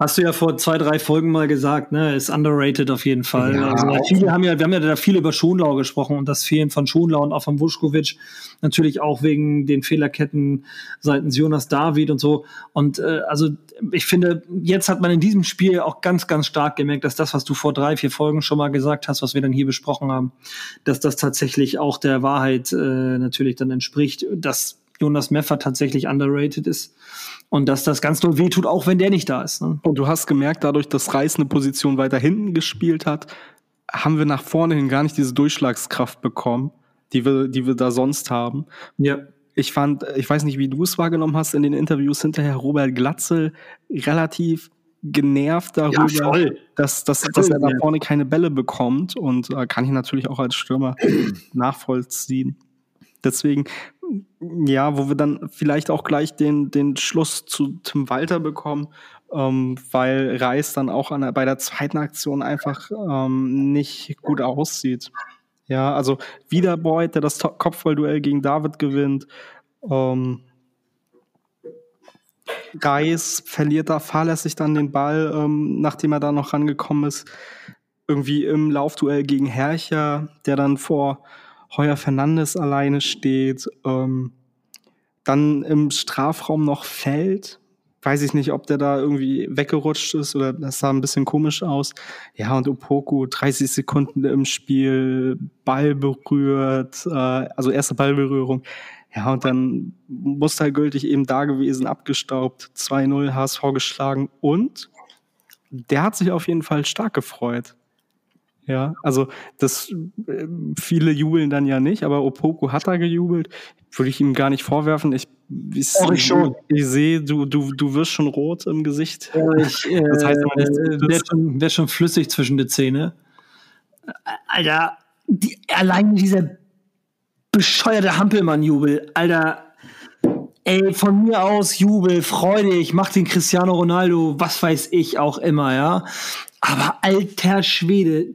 Hast du ja vor zwei, drei Folgen mal gesagt, ne? Ist underrated auf jeden Fall. Ja, also viele haben ja, wir haben ja da viel über Schonlau gesprochen und das Fehlen von Schonlau und auch von Vuskovic. Natürlich auch wegen den Fehlerketten seitens Jonas David und so. Und äh, also ich finde, jetzt hat man in diesem Spiel auch ganz, ganz stark gemerkt, dass das, was du vor drei, vier Folgen schon mal gesagt hast, was wir dann hier besprochen haben, dass das tatsächlich auch der Wahrheit äh, natürlich dann entspricht, dass Jonas Meffer tatsächlich underrated ist und dass das ganz doll wehtut, auch wenn der nicht da ist. Ne? Und du hast gemerkt, dadurch, dass Reis eine Position weiter hinten gespielt hat, haben wir nach vorne hin gar nicht diese Durchschlagskraft bekommen, die wir, die wir da sonst haben. Ja. Ich fand, ich weiß nicht, wie du es wahrgenommen hast in den Interviews hinterher, Robert Glatzel relativ genervt darüber, ja, dass, dass, dass er da vorne keine Bälle bekommt und äh, kann ich natürlich auch als Stürmer nachvollziehen. Deswegen, ja, wo wir dann vielleicht auch gleich den, den Schluss zu Tim Walter bekommen, ähm, weil Reis dann auch an bei der zweiten Aktion einfach ähm, nicht gut aussieht. Ja, also wieder Boyd, der das Kopfballduell gegen David gewinnt. Ähm, Reis verliert da fahrlässig dann den Ball, ähm, nachdem er da noch rangekommen ist. Irgendwie im Laufduell gegen Herrcher, der dann vor Heuer Fernandes alleine steht, ähm, dann im Strafraum noch fällt. Weiß ich nicht, ob der da irgendwie weggerutscht ist oder das sah ein bisschen komisch aus. Ja, und Opoku 30 Sekunden im Spiel, Ball berührt, äh, also erste Ballberührung. Ja, und dann mustergültig eben da gewesen, abgestaubt, 2-0 HSV geschlagen und der hat sich auf jeden Fall stark gefreut. Ja, also das äh, viele jubeln dann ja nicht, aber Opoku hat da gejubelt. Würde ich ihm gar nicht vorwerfen. Ich, ich, oh, ich schon. Ich sehe, du, du, du wirst schon rot im Gesicht. Ja, ich, äh, das heißt, äh, wäre schon, wär schon flüssig zwischen die Zähne. Alter, die, allein dieser bescheuerte Hampelmann-Jubel, Alter, ey, von mir aus Jubel, Freude, ich mach den Cristiano Ronaldo, was weiß ich auch immer, ja. Aber alter Schwede,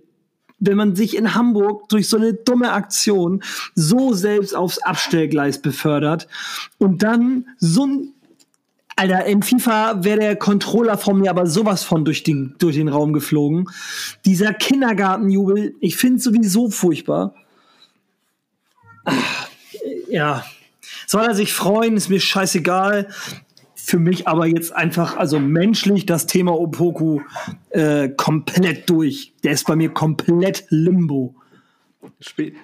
wenn man sich in Hamburg durch so eine dumme Aktion so selbst aufs Abstellgleis befördert und dann so ein Alter, in FIFA wäre der Controller von mir aber sowas von durch den, durch den Raum geflogen. Dieser Kindergartenjubel, ich finde sowieso furchtbar. Ach, ja. Soll er sich freuen, ist mir scheißegal für mich aber jetzt einfach, also menschlich, das Thema Opoku äh, komplett durch. Der ist bei mir komplett limbo.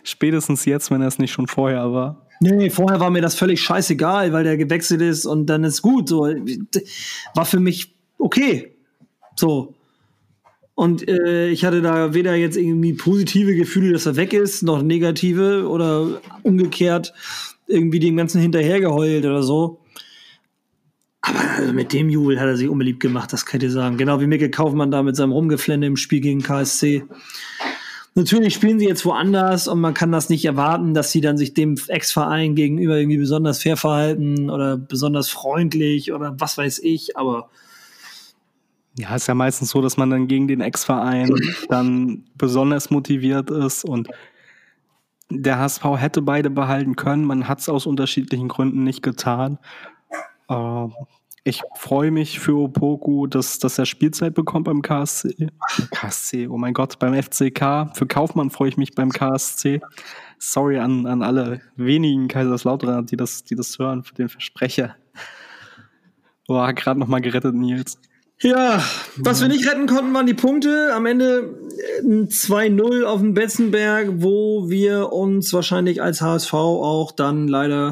Spätestens jetzt, wenn er es nicht schon vorher war. Nee, vorher war mir das völlig scheißegal, weil der gewechselt ist und dann ist gut. So war für mich okay. So. Und äh, ich hatte da weder jetzt irgendwie positive Gefühle, dass er weg ist, noch negative oder umgekehrt irgendwie dem Ganzen hinterhergeheult oder so. Aber also mit dem Jubel hat er sich unbeliebt gemacht, das kann ich dir sagen. Genau wie Mikkel Kaufmann da mit seinem Rumgeflände im Spiel gegen KSC. Natürlich spielen sie jetzt woanders und man kann das nicht erwarten, dass sie dann sich dem Ex-Verein gegenüber irgendwie besonders fair verhalten oder besonders freundlich oder was weiß ich, aber. Ja, ist ja meistens so, dass man dann gegen den Ex-Verein dann besonders motiviert ist und der HSV hätte beide behalten können. Man hat es aus unterschiedlichen Gründen nicht getan. Äh, ich freue mich für Opoku, dass, dass er Spielzeit bekommt beim KSC. KSC, oh mein Gott, beim FCK. Für Kaufmann freue ich mich beim KSC. Sorry an, an alle wenigen Kaiserslautern, die das, die das hören, für den Versprecher. Boah, gerade nochmal gerettet, Nils. Ja, was wir nicht retten konnten, waren die Punkte. Am Ende ein 2-0 auf dem Betzenberg, wo wir uns wahrscheinlich als HSV auch dann leider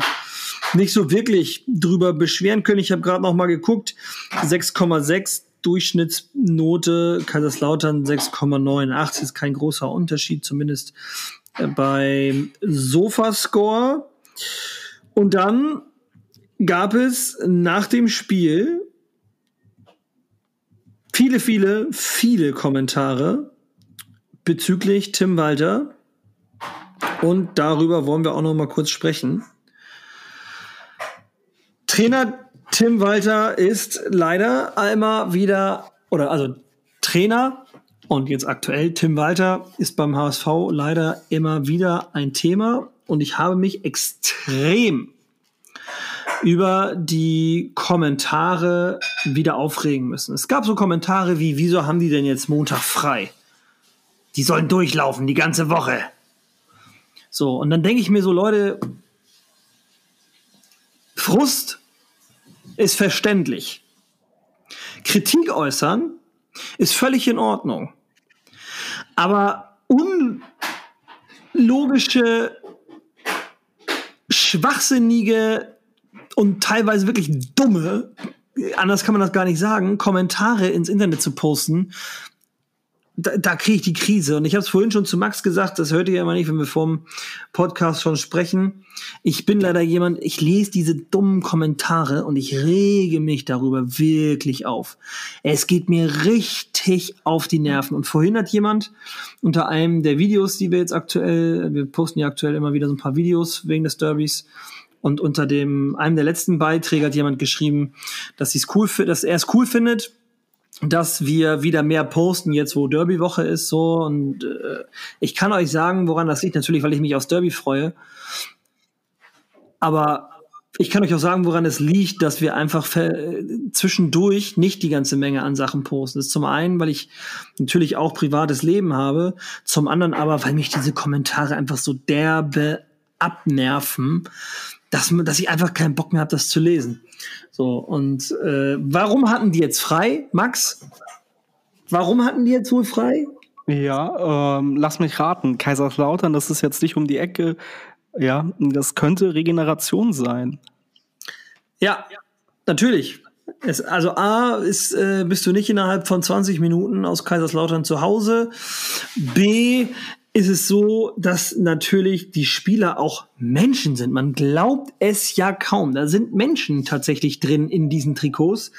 nicht so wirklich drüber beschweren können. Ich habe gerade noch mal geguckt, 6,6 Durchschnittsnote, Kaiserslautern 6,98 ist kein großer Unterschied, zumindest äh, beim Sofascore. Und dann gab es nach dem Spiel viele, viele, viele Kommentare bezüglich Tim Walter. Und darüber wollen wir auch noch mal kurz sprechen. Trainer Tim Walter ist leider einmal wieder, oder also Trainer und jetzt aktuell Tim Walter ist beim HSV leider immer wieder ein Thema. Und ich habe mich extrem über die Kommentare wieder aufregen müssen. Es gab so Kommentare wie, wieso haben die denn jetzt Montag frei? Die sollen durchlaufen die ganze Woche. So, und dann denke ich mir so, Leute, Frust ist verständlich. Kritik äußern ist völlig in Ordnung. Aber unlogische, schwachsinnige und teilweise wirklich dumme, anders kann man das gar nicht sagen, Kommentare ins Internet zu posten, da, da kriege ich die Krise. Und ich habe es vorhin schon zu Max gesagt, das hört ihr ja immer nicht, wenn wir vorm Podcast schon sprechen. Ich bin leider jemand, ich lese diese dummen Kommentare und ich rege mich darüber wirklich auf. Es geht mir richtig auf die Nerven. Und vorhin hat jemand unter einem der Videos, die wir jetzt aktuell, wir posten ja aktuell immer wieder so ein paar Videos wegen des Derbys, und unter dem einem der letzten Beiträge hat jemand geschrieben, dass, cool, dass er es cool findet, dass wir wieder mehr posten, jetzt wo Derby-Woche ist, so. Und äh, ich kann euch sagen, woran das liegt, natürlich, weil ich mich aufs Derby freue. Aber ich kann euch auch sagen, woran es liegt, dass wir einfach zwischendurch nicht die ganze Menge an Sachen posten. Das ist zum einen, weil ich natürlich auch privates Leben habe, zum anderen aber, weil mich diese Kommentare einfach so derbe abnerven, dass, dass ich einfach keinen Bock mehr habe, das zu lesen. So, und äh, warum hatten die jetzt frei, Max? Warum hatten die jetzt wohl frei? Ja, ähm, lass mich raten. Kaiserslautern, das ist jetzt nicht um die Ecke. Ja, das könnte Regeneration sein. Ja, natürlich. Es, also A ist, äh, bist du nicht innerhalb von 20 Minuten aus Kaiserslautern zu Hause. B ist es so, dass natürlich die Spieler auch Menschen sind. Man glaubt es ja kaum. Da sind Menschen tatsächlich drin in diesen Trikots.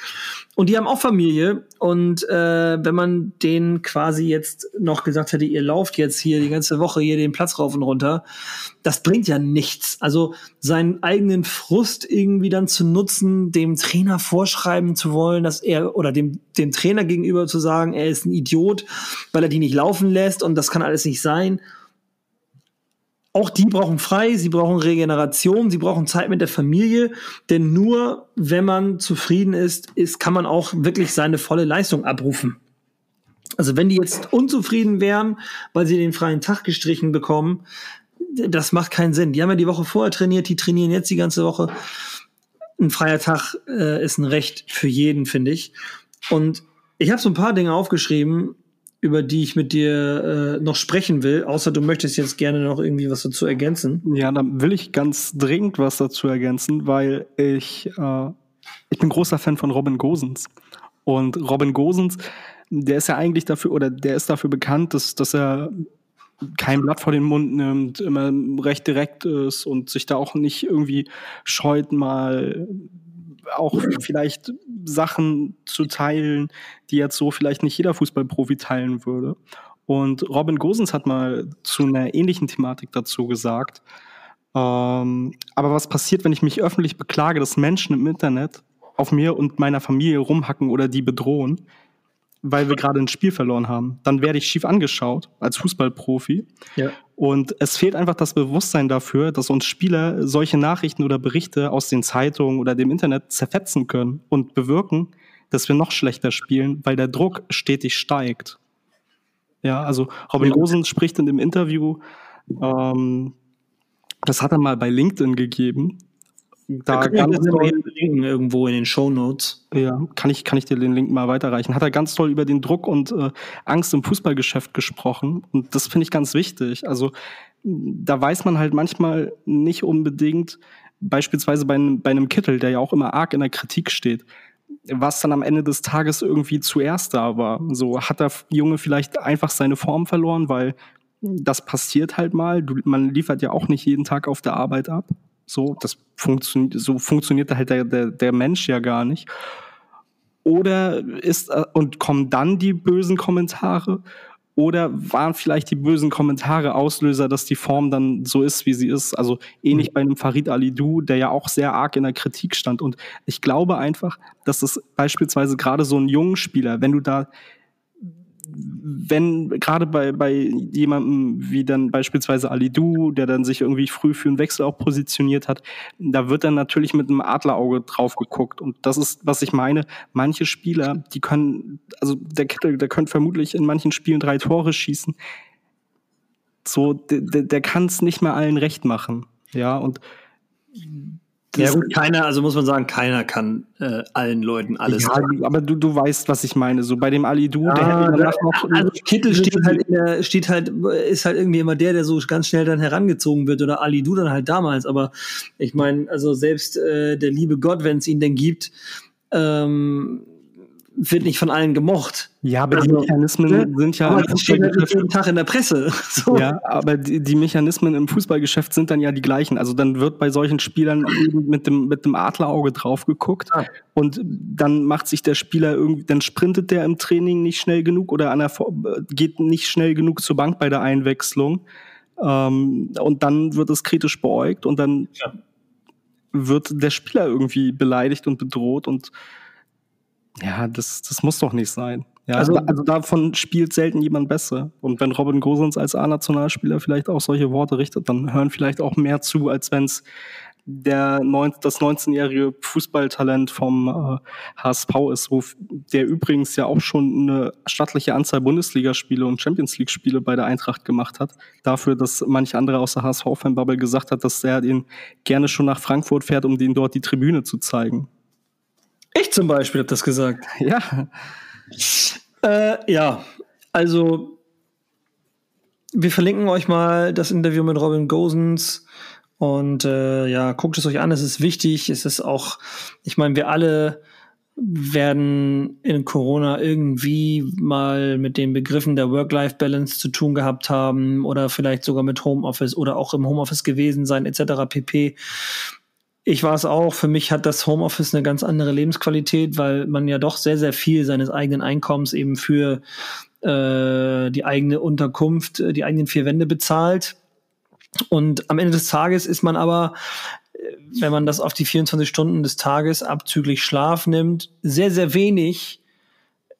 Und die haben auch Familie. Und äh, wenn man denen quasi jetzt noch gesagt hätte, ihr lauft jetzt hier die ganze Woche hier den Platz rauf und runter, das bringt ja nichts. Also seinen eigenen Frust irgendwie dann zu nutzen, dem Trainer vorschreiben zu wollen, dass er oder dem, dem Trainer gegenüber zu sagen, er ist ein Idiot, weil er die nicht laufen lässt und das kann alles nicht sein auch die brauchen frei, sie brauchen Regeneration, sie brauchen Zeit mit der Familie, denn nur wenn man zufrieden ist, ist kann man auch wirklich seine volle Leistung abrufen. Also wenn die jetzt unzufrieden wären, weil sie den freien Tag gestrichen bekommen, das macht keinen Sinn. Die haben ja die Woche vorher trainiert, die trainieren jetzt die ganze Woche. Ein freier Tag äh, ist ein Recht für jeden, finde ich. Und ich habe so ein paar Dinge aufgeschrieben, über die ich mit dir äh, noch sprechen will, außer du möchtest jetzt gerne noch irgendwie was dazu ergänzen. Ja, dann will ich ganz dringend was dazu ergänzen, weil ich, äh, ich bin großer Fan von Robin Gosens. Und Robin Gosens, der ist ja eigentlich dafür, oder der ist dafür bekannt, dass, dass er kein Blatt vor den Mund nimmt, immer recht direkt ist und sich da auch nicht irgendwie scheut, mal auch vielleicht Sachen zu teilen, die jetzt so vielleicht nicht jeder Fußballprofi teilen würde. Und Robin Gosens hat mal zu einer ähnlichen Thematik dazu gesagt. Ähm, aber was passiert, wenn ich mich öffentlich beklage, dass Menschen im Internet auf mir und meiner Familie rumhacken oder die bedrohen? Weil wir gerade ein Spiel verloren haben. Dann werde ich schief angeschaut als Fußballprofi. Ja. Und es fehlt einfach das Bewusstsein dafür, dass uns Spieler solche Nachrichten oder Berichte aus den Zeitungen oder dem Internet zerfetzen können und bewirken, dass wir noch schlechter spielen, weil der Druck stetig steigt. Ja, also Robin ja. Gosens spricht in dem Interview, ähm, das hat er mal bei LinkedIn gegeben, da ganz toll irgendwo in den Show Notes. Ja, kann ich, kann ich dir den Link mal weiterreichen. Hat er ganz toll über den Druck und äh, Angst im Fußballgeschäft gesprochen. Und das finde ich ganz wichtig. Also da weiß man halt manchmal nicht unbedingt, beispielsweise bei, bei einem Kittel, der ja auch immer arg in der Kritik steht, was dann am Ende des Tages irgendwie zuerst da war. So hat der Junge vielleicht einfach seine Form verloren, weil das passiert halt mal. Du, man liefert ja auch nicht jeden Tag auf der Arbeit ab. So, das funktioniert, so funktioniert halt der, der, der Mensch ja gar nicht. Oder ist, äh, und kommen dann die bösen Kommentare? Oder waren vielleicht die bösen Kommentare Auslöser, dass die Form dann so ist, wie sie ist? Also ähnlich mhm. bei einem Farid Alidou, der ja auch sehr arg in der Kritik stand. Und ich glaube einfach, dass das beispielsweise gerade so ein jungen Spieler, wenn du da wenn gerade bei, bei jemandem wie dann beispielsweise Ali Du, der dann sich irgendwie früh für einen Wechsel auch positioniert hat, da wird dann natürlich mit einem Adlerauge drauf geguckt. Und das ist, was ich meine. Manche Spieler, die können, also der Kittel, der könnte vermutlich in manchen Spielen drei Tore schießen. So, der, der kann es nicht mehr allen recht machen. Ja, und ja gut, keiner, also muss man sagen, keiner kann äh, allen Leuten alles. Ja, sagen. aber du, du weißt, was ich meine. So bei dem Ali Du, ja, der hätte danach noch. Also Kittel steht halt, in der, steht halt, ist halt irgendwie immer der, der so ganz schnell dann herangezogen wird oder Ali Du dann halt damals. Aber ich meine, also selbst äh, der liebe Gott, wenn es ihn denn gibt, ähm, wird nicht von allen gemocht. Ja, aber also, die Mechanismen ne? sind ja. Aber das steht halt jeden Tag in der Presse. So. Ja, aber die, die, Mechanismen im Fußballgeschäft sind dann ja die gleichen. Also dann wird bei solchen Spielern mit dem, mit dem Adlerauge drauf geguckt ja. und dann macht sich der Spieler irgendwie, dann sprintet der im Training nicht schnell genug oder an der, geht nicht schnell genug zur Bank bei der Einwechslung. Ähm, und dann wird es kritisch beäugt und dann ja. wird der Spieler irgendwie beleidigt und bedroht und ja, das, das muss doch nicht sein. Ja, also, also davon spielt selten jemand besser. Und wenn Robin Gosens als A-Nationalspieler vielleicht auch solche Worte richtet, dann hören vielleicht auch mehr zu, als wenn es der neun, das 19-jährige Fußballtalent vom äh, HSV ist, wo der übrigens ja auch schon eine stattliche Anzahl Bundesligaspiele und Champions League-Spiele bei der Eintracht gemacht hat. Dafür, dass manch andere aus der HSV-Fanbubble gesagt hat, dass er den gerne schon nach Frankfurt fährt, um den dort die Tribüne zu zeigen. Ich zum Beispiel habe das gesagt. Ja. Äh, ja, also wir verlinken euch mal das Interview mit Robin Gosens und äh, ja, guckt es euch an. Es ist wichtig. Es ist auch, ich meine, wir alle werden in Corona irgendwie mal mit den Begriffen der Work-Life-Balance zu tun gehabt haben oder vielleicht sogar mit Homeoffice oder auch im Homeoffice gewesen sein etc. pp. Ich war es auch. Für mich hat das Homeoffice eine ganz andere Lebensqualität, weil man ja doch sehr, sehr viel seines eigenen Einkommens eben für äh, die eigene Unterkunft, äh, die eigenen vier Wände bezahlt. Und am Ende des Tages ist man aber, äh, wenn man das auf die 24 Stunden des Tages abzüglich Schlaf nimmt, sehr, sehr wenig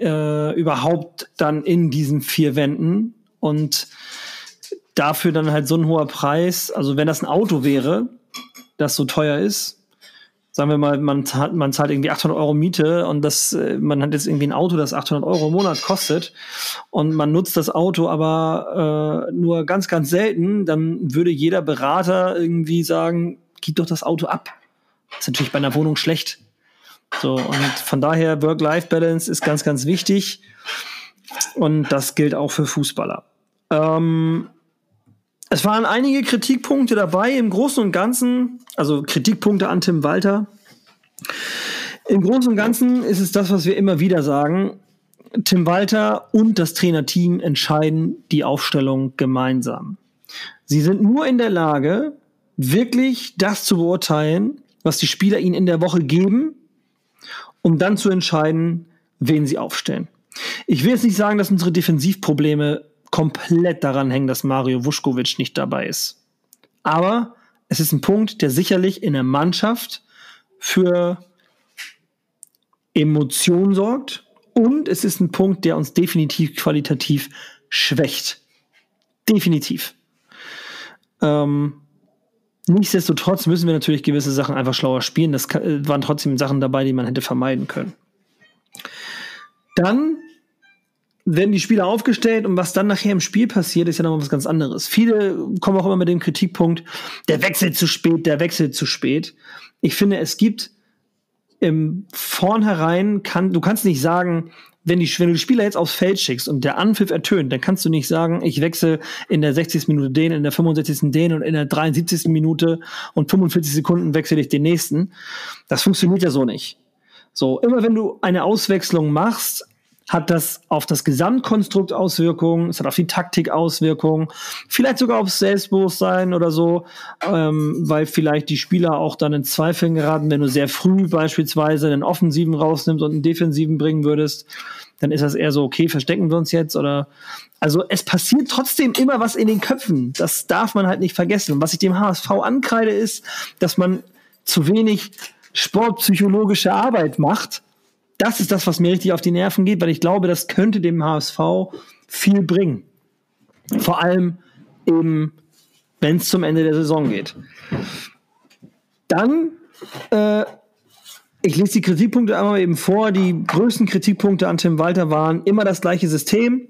äh, überhaupt dann in diesen vier Wänden. Und dafür dann halt so ein hoher Preis. Also wenn das ein Auto wäre, das so teuer ist. Sagen wir mal, man zahlt, man zahlt irgendwie 800 Euro Miete und das, äh, man hat jetzt irgendwie ein Auto, das 800 Euro im Monat kostet und man nutzt das Auto aber äh, nur ganz, ganz selten, dann würde jeder Berater irgendwie sagen, gib doch das Auto ab. Das ist natürlich bei einer Wohnung schlecht. So, und von daher Work-Life-Balance ist ganz, ganz wichtig. Und das gilt auch für Fußballer. Ähm, es waren einige Kritikpunkte dabei. Im Großen und Ganzen, also Kritikpunkte an Tim Walter. Im Großen und Ganzen ist es das, was wir immer wieder sagen. Tim Walter und das Trainerteam entscheiden die Aufstellung gemeinsam. Sie sind nur in der Lage, wirklich das zu beurteilen, was die Spieler ihnen in der Woche geben, um dann zu entscheiden, wen sie aufstellen. Ich will jetzt nicht sagen, dass unsere Defensivprobleme komplett daran hängen, dass Mario Vuskovic nicht dabei ist. Aber es ist ein Punkt, der sicherlich in der Mannschaft für Emotion sorgt und es ist ein Punkt, der uns definitiv qualitativ schwächt. Definitiv. Ähm, nichtsdestotrotz müssen wir natürlich gewisse Sachen einfach schlauer spielen. Das waren trotzdem Sachen dabei, die man hätte vermeiden können. Dann werden die Spieler aufgestellt und was dann nachher im Spiel passiert, ist ja nochmal was ganz anderes. Viele kommen auch immer mit dem Kritikpunkt, der wechselt zu spät, der wechselt zu spät. Ich finde, es gibt im Vornherein kann, du kannst nicht sagen, wenn, die, wenn du die Spieler jetzt aufs Feld schickst und der Anpfiff ertönt, dann kannst du nicht sagen, ich wechsle in der 60. Minute den, in der 65. den und in der 73. Minute und 45 Sekunden wechsle ich den nächsten. Das funktioniert ja so nicht. So, immer wenn du eine Auswechslung machst, hat das auf das Gesamtkonstrukt Auswirkungen, es hat auf die Taktik Auswirkungen, vielleicht sogar aufs Selbstbewusstsein oder so, ähm, weil vielleicht die Spieler auch dann in Zweifeln geraten, wenn du sehr früh beispielsweise einen Offensiven rausnimmst und einen Defensiven bringen würdest, dann ist das eher so, okay, verstecken wir uns jetzt oder also es passiert trotzdem immer was in den Köpfen. Das darf man halt nicht vergessen. Und was ich dem HSV ankreide, ist, dass man zu wenig sportpsychologische Arbeit macht das ist das, was mir richtig auf die Nerven geht, weil ich glaube, das könnte dem HSV viel bringen. Vor allem eben, wenn es zum Ende der Saison geht. Dann, äh, ich lese die Kritikpunkte einmal eben vor. Die größten Kritikpunkte an Tim Walter waren immer das gleiche System.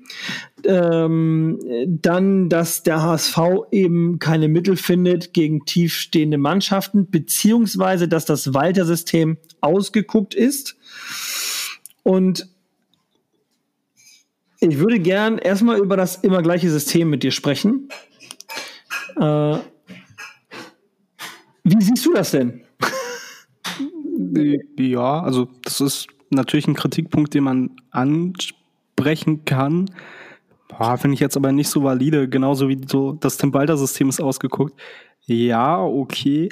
Ähm, dann, dass der HSV eben keine Mittel findet gegen tiefstehende Mannschaften, beziehungsweise dass das Walter-System ausgeguckt ist. Und ich würde gern erstmal über das immer gleiche System mit dir sprechen. Äh, wie siehst du das denn? Ja, also das ist natürlich ein Kritikpunkt, den man ansprechen kann. Finde ich jetzt aber nicht so valide, genauso wie so das Tim Balder-System ist ausgeguckt. Ja, okay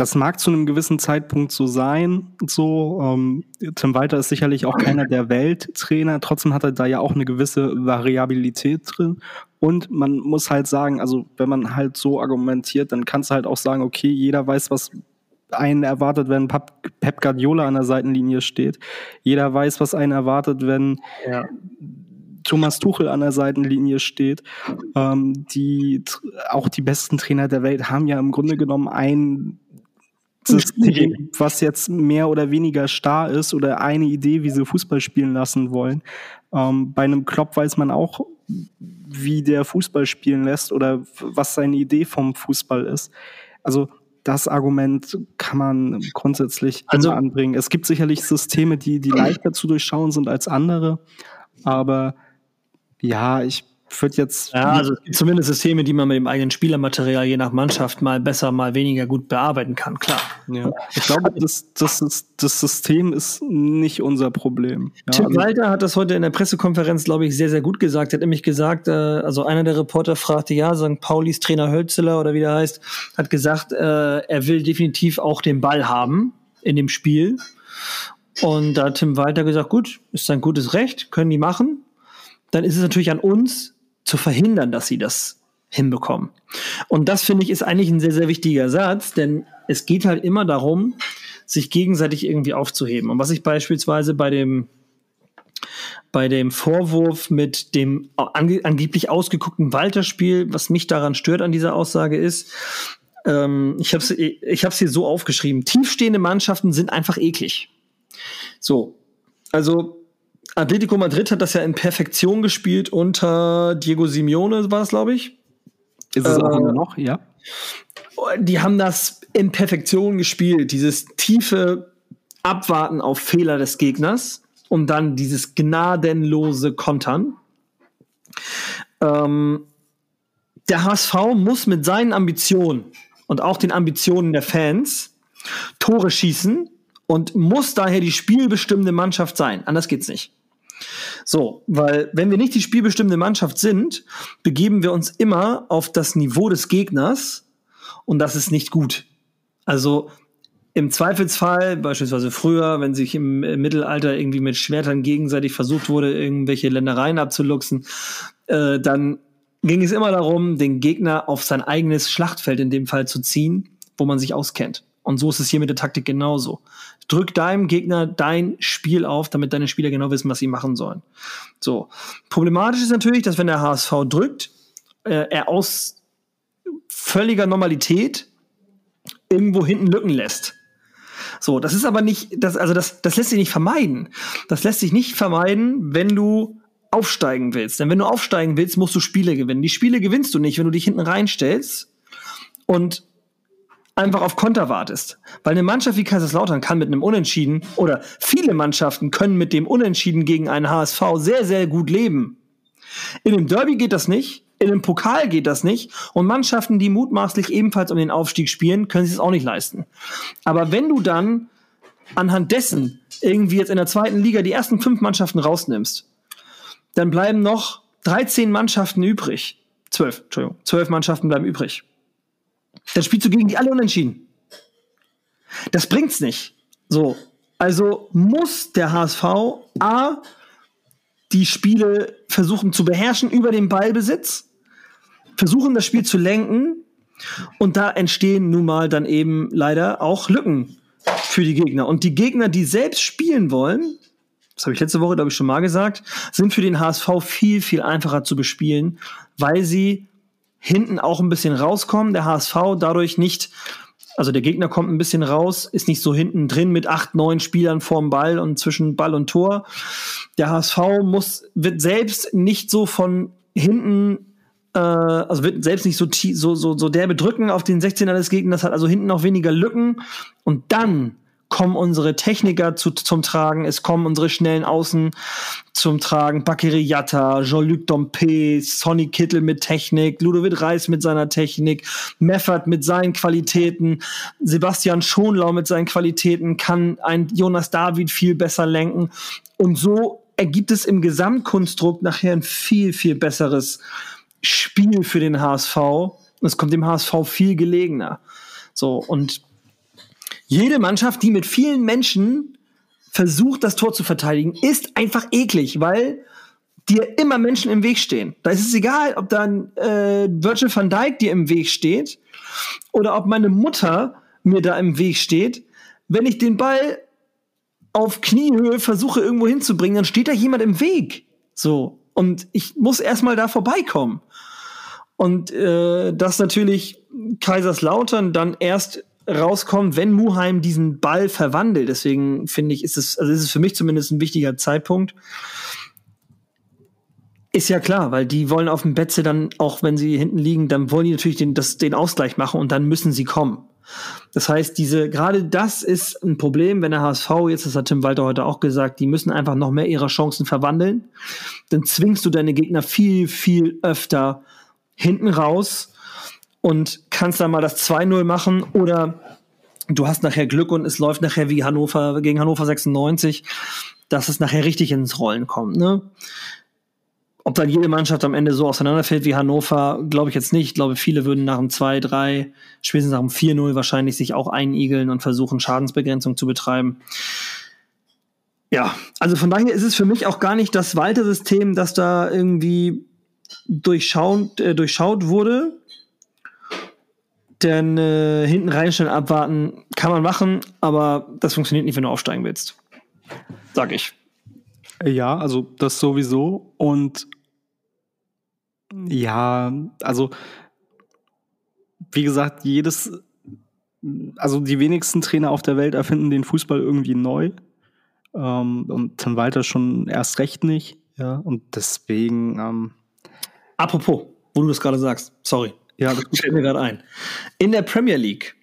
das mag zu einem gewissen Zeitpunkt so sein. So, ähm, Tim Walter ist sicherlich auch keiner der Welttrainer. Trotzdem hat er da ja auch eine gewisse Variabilität drin. Und man muss halt sagen, also wenn man halt so argumentiert, dann kannst du halt auch sagen, okay, jeder weiß, was einen erwartet, wenn Pep Guardiola an der Seitenlinie steht. Jeder weiß, was einen erwartet, wenn ja. Thomas Tuchel an der Seitenlinie steht. Ähm, die, auch die besten Trainer der Welt haben ja im Grunde genommen ein System, was jetzt mehr oder weniger starr ist oder eine Idee, wie sie Fußball spielen lassen wollen. Ähm, bei einem Klopp weiß man auch, wie der Fußball spielen lässt oder was seine Idee vom Fußball ist. Also das Argument kann man grundsätzlich also, anbringen. Es gibt sicherlich Systeme, die, die leichter zu durchschauen sind als andere, aber ja, ich wird jetzt. Ja, also es gibt zumindest Systeme, die man mit dem eigenen Spielermaterial je nach Mannschaft mal besser, mal weniger gut bearbeiten kann, klar. Ja. Ich glaube, das, das, ist, das System ist nicht unser Problem. Ja, Tim also Walter hat das heute in der Pressekonferenz, glaube ich, sehr, sehr gut gesagt. Er hat nämlich gesagt, äh, also einer der Reporter fragte, ja, St. Paulis Trainer Hölzeler oder wie der heißt, hat gesagt, äh, er will definitiv auch den Ball haben in dem Spiel. Und da hat Tim Walter gesagt, gut, ist sein gutes Recht, können die machen. Dann ist es natürlich an uns, zu verhindern, dass sie das hinbekommen. Und das finde ich ist eigentlich ein sehr, sehr wichtiger Satz, denn es geht halt immer darum, sich gegenseitig irgendwie aufzuheben. Und was ich beispielsweise bei dem bei dem Vorwurf mit dem ange angeblich ausgeguckten Walter-Spiel, was mich daran stört an dieser Aussage ist, ähm, ich habe es ich hab's hier so aufgeschrieben, tiefstehende Mannschaften sind einfach eklig. So, also Atletico Madrid hat das ja in Perfektion gespielt unter Diego Simeone, war das, glaube ich. Ist es äh, auch immer noch, ja. Die haben das in Perfektion gespielt, dieses tiefe Abwarten auf Fehler des Gegners und dann dieses gnadenlose Kontern. Ähm, der HSV muss mit seinen Ambitionen und auch den Ambitionen der Fans Tore schießen und muss daher die spielbestimmende Mannschaft sein. Anders geht's nicht. So, weil wenn wir nicht die spielbestimmende Mannschaft sind, begeben wir uns immer auf das Niveau des Gegners und das ist nicht gut. Also im Zweifelsfall, beispielsweise früher, wenn sich im, Mittelalter irgendwie mit Schwertern gegenseitig versucht wurde, irgendwelche Ländereien abzuluxen, äh, dann ging es immer darum, den Gegner auf sein eigenes Schlachtfeld in dem Fall zu ziehen, wo man sich auskennt. Und so ist es hier mit der Taktik genauso. Drück deinem Gegner dein Spiel auf, damit deine Spieler genau wissen, was sie machen sollen. So. Problematisch ist natürlich, dass wenn der HSV drückt, äh, er aus völliger Normalität irgendwo hinten Lücken lässt. So, das ist aber nicht, das, also das, das lässt sich nicht vermeiden. Das lässt sich nicht vermeiden, wenn du aufsteigen willst. Denn wenn du aufsteigen willst, musst du Spiele gewinnen. Die Spiele gewinnst du nicht, wenn du dich hinten reinstellst und einfach auf Konter wartest. Weil eine Mannschaft wie Kaiserslautern kann mit einem Unentschieden oder viele Mannschaften können mit dem Unentschieden gegen einen HSV sehr, sehr gut leben. In dem Derby geht das nicht. In dem Pokal geht das nicht. Und Mannschaften, die mutmaßlich ebenfalls um den Aufstieg spielen, können sich es auch nicht leisten. Aber wenn du dann anhand dessen irgendwie jetzt in der zweiten Liga die ersten fünf Mannschaften rausnimmst, dann bleiben noch 13 Mannschaften übrig. Zwölf, Entschuldigung, zwölf Mannschaften bleiben übrig. Dann spielst du gegen die alle unentschieden. Das bringt's nicht. So. Also muss der HSV A die Spiele versuchen zu beherrschen über den Ballbesitz, versuchen das Spiel zu lenken und da entstehen nun mal dann eben leider auch Lücken für die Gegner. Und die Gegner, die selbst spielen wollen, das habe ich letzte Woche, glaube ich, schon mal gesagt, sind für den HSV viel, viel einfacher zu bespielen, weil sie hinten auch ein bisschen rauskommen. Der HSV dadurch nicht, also der Gegner kommt ein bisschen raus, ist nicht so hinten drin mit acht, neun Spielern vorm Ball und zwischen Ball und Tor. Der HSV muss, wird selbst nicht so von hinten äh, also wird selbst nicht so, so, so, so derbe drücken auf den 16er des Gegners, hat also hinten noch weniger Lücken. Und dann kommen unsere Techniker zu, zum Tragen, es kommen unsere schnellen Außen zum Tragen, Bakary Yatta, Jean-Luc Dompe, Sonny Kittel mit Technik, Ludovic Reis mit seiner Technik, Meffert mit seinen Qualitäten, Sebastian Schonlau mit seinen Qualitäten, kann ein Jonas David viel besser lenken und so ergibt es im Gesamtkonstrukt nachher ein viel, viel besseres Spiel für den HSV. Es kommt dem HSV viel gelegener. So, und jede Mannschaft, die mit vielen Menschen versucht, das Tor zu verteidigen, ist einfach eklig, weil dir immer Menschen im Weg stehen. Da ist es egal, ob dann äh, Virgil van Dijk dir im Weg steht oder ob meine Mutter mir da im Weg steht. Wenn ich den Ball auf Kniehöhe versuche irgendwo hinzubringen, dann steht da jemand im Weg. So. Und ich muss erstmal da vorbeikommen. Und äh, dass natürlich Kaiserslautern dann erst rauskommt, wenn Muheim diesen Ball verwandelt. Deswegen finde ich, ist es, also ist es für mich zumindest ein wichtiger Zeitpunkt. Ist ja klar, weil die wollen auf dem Betze dann, auch wenn sie hinten liegen, dann wollen die natürlich den, das, den Ausgleich machen und dann müssen sie kommen. Das heißt, diese, gerade das ist ein Problem, wenn der HSV, jetzt das hat Tim Walter heute auch gesagt, die müssen einfach noch mehr ihrer Chancen verwandeln. Dann zwingst du deine Gegner viel, viel öfter hinten raus und kannst dann mal das 2-0 machen oder du hast nachher Glück und es läuft nachher wie Hannover gegen Hannover 96, dass es nachher richtig ins Rollen kommt. Ne? Ob dann jede Mannschaft am Ende so auseinanderfällt wie Hannover, glaube ich jetzt nicht. Ich glaube, viele würden nach dem 2, 3, spätestens nach dem 4-0 wahrscheinlich sich auch einigeln und versuchen, Schadensbegrenzung zu betreiben. Ja, also von daher ist es für mich auch gar nicht das Walter-System, das da irgendwie durchschaut, äh, durchschaut wurde. Denn äh, hinten reinstellen, abwarten kann man machen, aber das funktioniert nicht, wenn du aufsteigen willst. Sag ich. Ja, also das sowieso. Und ja, also wie gesagt, jedes, also die wenigsten Trainer auf der Welt erfinden den Fußball irgendwie neu. Ähm, und Tim Walter schon erst recht nicht. Ja, und deswegen, ähm, Apropos, wo du das gerade sagst, sorry. Ja, das fällt mir gerade ein. In der Premier League,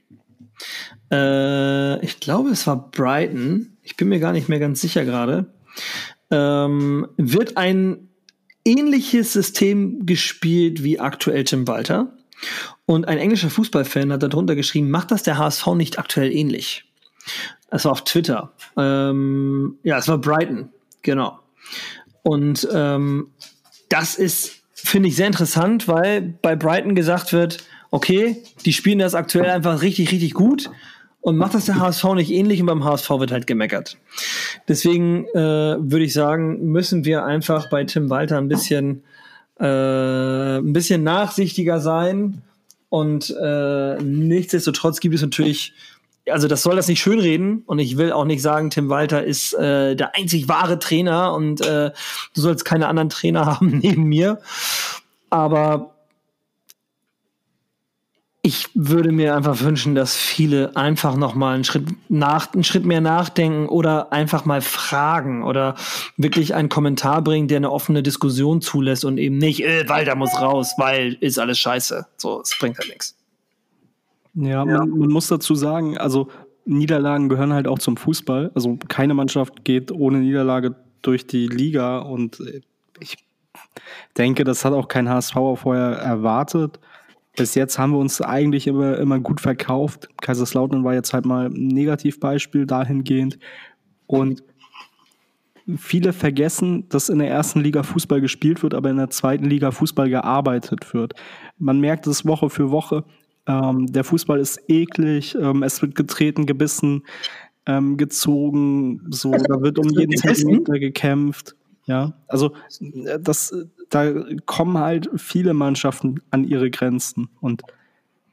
äh, ich glaube, es war Brighton, ich bin mir gar nicht mehr ganz sicher gerade, ähm, wird ein ähnliches System gespielt wie aktuell Tim Walter. Und ein englischer Fußballfan hat darunter geschrieben, macht das der HSV nicht aktuell ähnlich? Es war auf Twitter. Ähm, ja, es war Brighton, genau. Und ähm, das ist finde ich sehr interessant, weil bei Brighton gesagt wird, okay, die spielen das aktuell einfach richtig, richtig gut und macht das der HSV nicht ähnlich und beim HSV wird halt gemeckert. Deswegen äh, würde ich sagen, müssen wir einfach bei Tim Walter ein bisschen, äh, ein bisschen nachsichtiger sein und äh, nichtsdestotrotz gibt es natürlich also das soll das nicht schönreden und ich will auch nicht sagen, Tim Walter ist äh, der einzig wahre Trainer und äh, du sollst keine anderen Trainer haben neben mir. Aber ich würde mir einfach wünschen, dass viele einfach noch mal einen Schritt nach, einen Schritt mehr nachdenken oder einfach mal fragen oder wirklich einen Kommentar bringen, der eine offene Diskussion zulässt und eben nicht, äh, Walter muss raus, weil ist alles scheiße. So, es bringt halt nichts. Ja, man, man muss dazu sagen, also Niederlagen gehören halt auch zum Fußball. Also keine Mannschaft geht ohne Niederlage durch die Liga und ich denke, das hat auch kein HSV vorher erwartet bis jetzt haben wir uns eigentlich immer, immer gut verkauft. Kaiserslautern war jetzt halt mal ein Negativbeispiel dahingehend. Und viele vergessen, dass in der ersten Liga Fußball gespielt wird, aber in der zweiten Liga Fußball gearbeitet wird. Man merkt es Woche für Woche. Ähm, der Fußball ist eklig, ähm, es wird getreten, gebissen, ähm, gezogen, so, da wird um jeden Zentimeter gekämpft. Ja, also äh, das, da kommen halt viele Mannschaften an ihre Grenzen. Und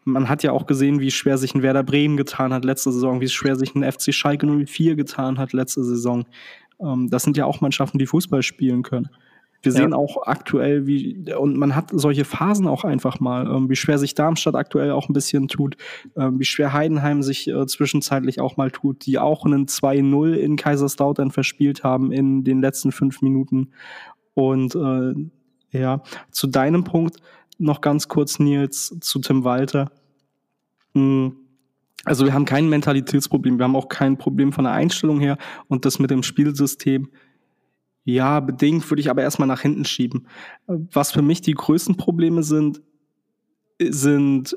man hat ja auch gesehen, wie schwer sich ein Werder Bremen getan hat letzte Saison, wie schwer sich ein FC Schalke 04 getan hat letzte Saison. Ähm, das sind ja auch Mannschaften, die Fußball spielen können. Wir sehen ja. auch aktuell, wie, und man hat solche Phasen auch einfach mal, ähm, wie schwer sich Darmstadt aktuell auch ein bisschen tut, ähm, wie schwer Heidenheim sich äh, zwischenzeitlich auch mal tut, die auch einen 2-0 in Kaiserslautern verspielt haben in den letzten fünf Minuten. Und äh, ja, zu deinem Punkt noch ganz kurz, Nils, zu Tim Walter. Hm. Also wir haben kein Mentalitätsproblem, wir haben auch kein Problem von der Einstellung her und das mit dem Spielsystem ja, bedingt würde ich aber erstmal nach hinten schieben. Was für mich die größten Probleme sind, sind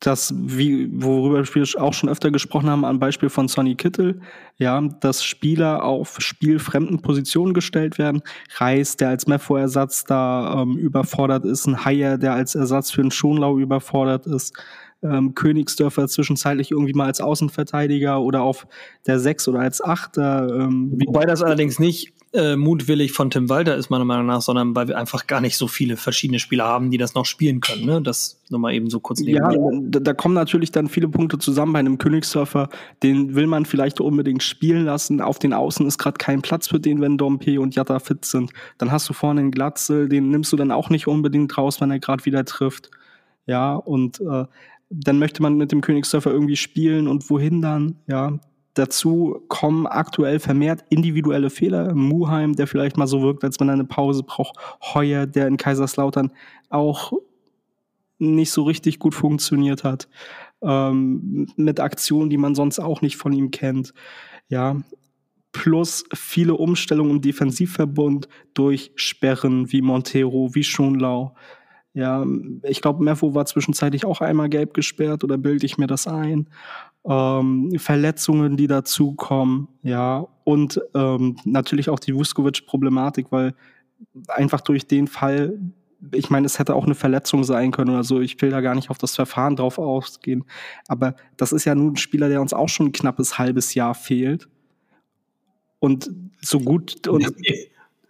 das, wie, worüber wir auch schon öfter gesprochen haben, am Beispiel von Sonny Kittel, ja, dass Spieler auf spielfremden Positionen gestellt werden. Reis, der als Mefo-Ersatz da ähm, überfordert ist, ein Haier, der als Ersatz für einen Schonlau überfordert ist, ähm, Königsdörfer zwischenzeitlich irgendwie mal als Außenverteidiger oder auf der Sechs oder als Achter. Ähm, Wobei das allerdings nicht äh, mutwillig von Tim Walter ist, meiner Meinung nach, sondern weil wir einfach gar nicht so viele verschiedene Spieler haben, die das noch spielen können. Ne? Das nochmal eben so kurz Ja, da, da, kommen natürlich dann viele Punkte zusammen bei einem Königssurfer. Den will man vielleicht unbedingt spielen lassen. Auf den Außen ist gerade kein Platz für den, wenn Dompe und Jatta fit sind. Dann hast du vorne einen Glatzel, den nimmst du dann auch nicht unbedingt raus, wenn er gerade wieder trifft. Ja, und äh, dann möchte man mit dem Königssurfer irgendwie spielen und wohin dann? Ja, Dazu kommen aktuell vermehrt individuelle Fehler. Muheim, der vielleicht mal so wirkt, als wenn er eine Pause braucht. Heuer, der in Kaiserslautern auch nicht so richtig gut funktioniert hat. Ähm, mit Aktionen, die man sonst auch nicht von ihm kennt. Ja. Plus viele Umstellungen im Defensivverbund durch Sperren wie Montero, wie Schonlau. Ja, ich glaube, Mefo war zwischenzeitlich auch einmal gelb gesperrt oder bilde ich mir das ein? Ähm, Verletzungen, die dazukommen, ja, und ähm, natürlich auch die Vuskovic-Problematik, weil einfach durch den Fall, ich meine, es hätte auch eine Verletzung sein können oder so, ich will da gar nicht auf das Verfahren drauf ausgehen, aber das ist ja nun ein Spieler, der uns auch schon ein knappes halbes Jahr fehlt. Und so gut und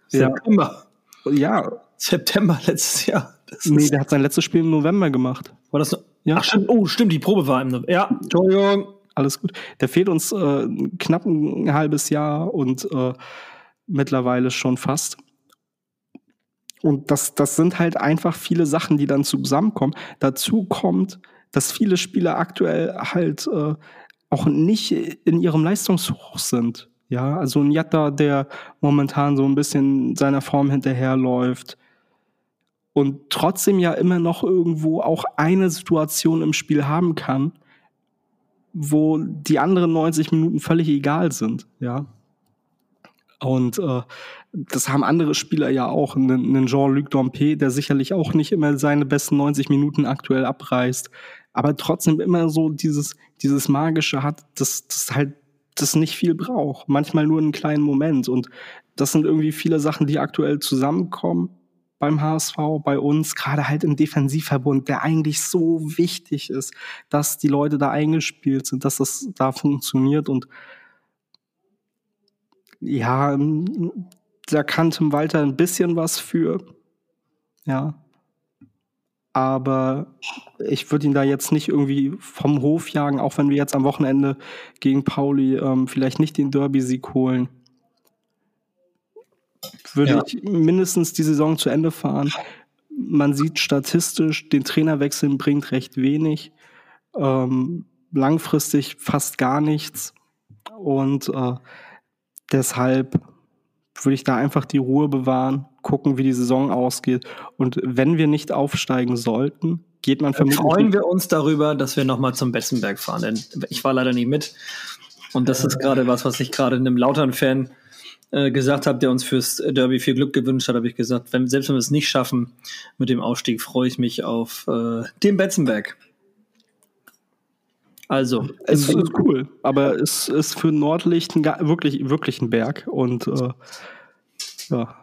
September. Ja. September letztes Jahr. Das nee, der hat sein letztes Spiel im November gemacht. War das ja. Ach, stimmt. Oh, stimmt, die Probe war im November. Ja, Entschuldigung. Alles gut. Der fehlt uns äh, knapp ein halbes Jahr und äh, mittlerweile schon fast. Und das, das sind halt einfach viele Sachen, die dann zusammenkommen. Dazu kommt, dass viele Spieler aktuell halt äh, auch nicht in ihrem Leistungshoch sind. Ja, also ein Jatta, der momentan so ein bisschen seiner Form hinterherläuft, und trotzdem ja immer noch irgendwo auch eine Situation im Spiel haben kann, wo die anderen 90 Minuten völlig egal sind, ja. Und äh, das haben andere Spieler ja auch, einen Jean-Luc Dompe, der sicherlich auch nicht immer seine besten 90 Minuten aktuell abreißt, aber trotzdem immer so dieses, dieses Magische hat, dass das halt das nicht viel braucht. Manchmal nur einen kleinen Moment. Und das sind irgendwie viele Sachen, die aktuell zusammenkommen beim HSV, bei uns, gerade halt im Defensivverbund, der eigentlich so wichtig ist, dass die Leute da eingespielt sind, dass das da funktioniert. Und ja, da kann Tim Walter ein bisschen was für, ja, aber ich würde ihn da jetzt nicht irgendwie vom Hof jagen, auch wenn wir jetzt am Wochenende gegen Pauli ähm, vielleicht nicht den Derby-Sieg holen würde ja. ich mindestens die Saison zu Ende fahren. Man sieht statistisch, den Trainerwechsel bringt recht wenig. ähm, langfristig fast gar nichts. Und äh, deshalb würde ich da einfach die Ruhe bewahren, gucken, wie die Saison ausgeht. Und wenn wir nicht aufsteigen sollten, geht man vermutlich. Freuen wir uns darüber, dass wir nochmal zum Betzenberg fahren, denn ich war leider nie mit. Und das ist gerade was, was ich gerade einem Lautern-Fan äh, gesagt habe, der uns fürs Derby viel Glück gewünscht hat, habe ich gesagt, wenn, selbst wenn wir es nicht schaffen mit dem Ausstieg, freue ich mich auf äh, den Betzenberg. Also, es ist cool, aber es ist für Nordlicht ein, wirklich, wirklich ein Berg und äh, ja.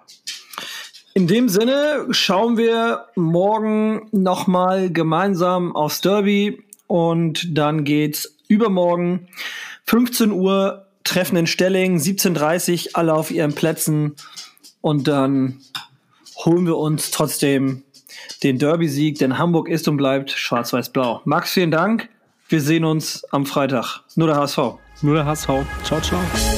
In dem Sinne schauen wir morgen nochmal gemeinsam aufs Derby und dann geht's übermorgen 15 Uhr Treffen in Stelling, 17.30 Uhr alle auf ihren Plätzen und dann holen wir uns trotzdem den Derby-Sieg, denn Hamburg ist und bleibt schwarz-weiß-blau. Max, vielen Dank. Wir sehen uns am Freitag. Nur der HSV. Nur der HSV. Ciao, ciao.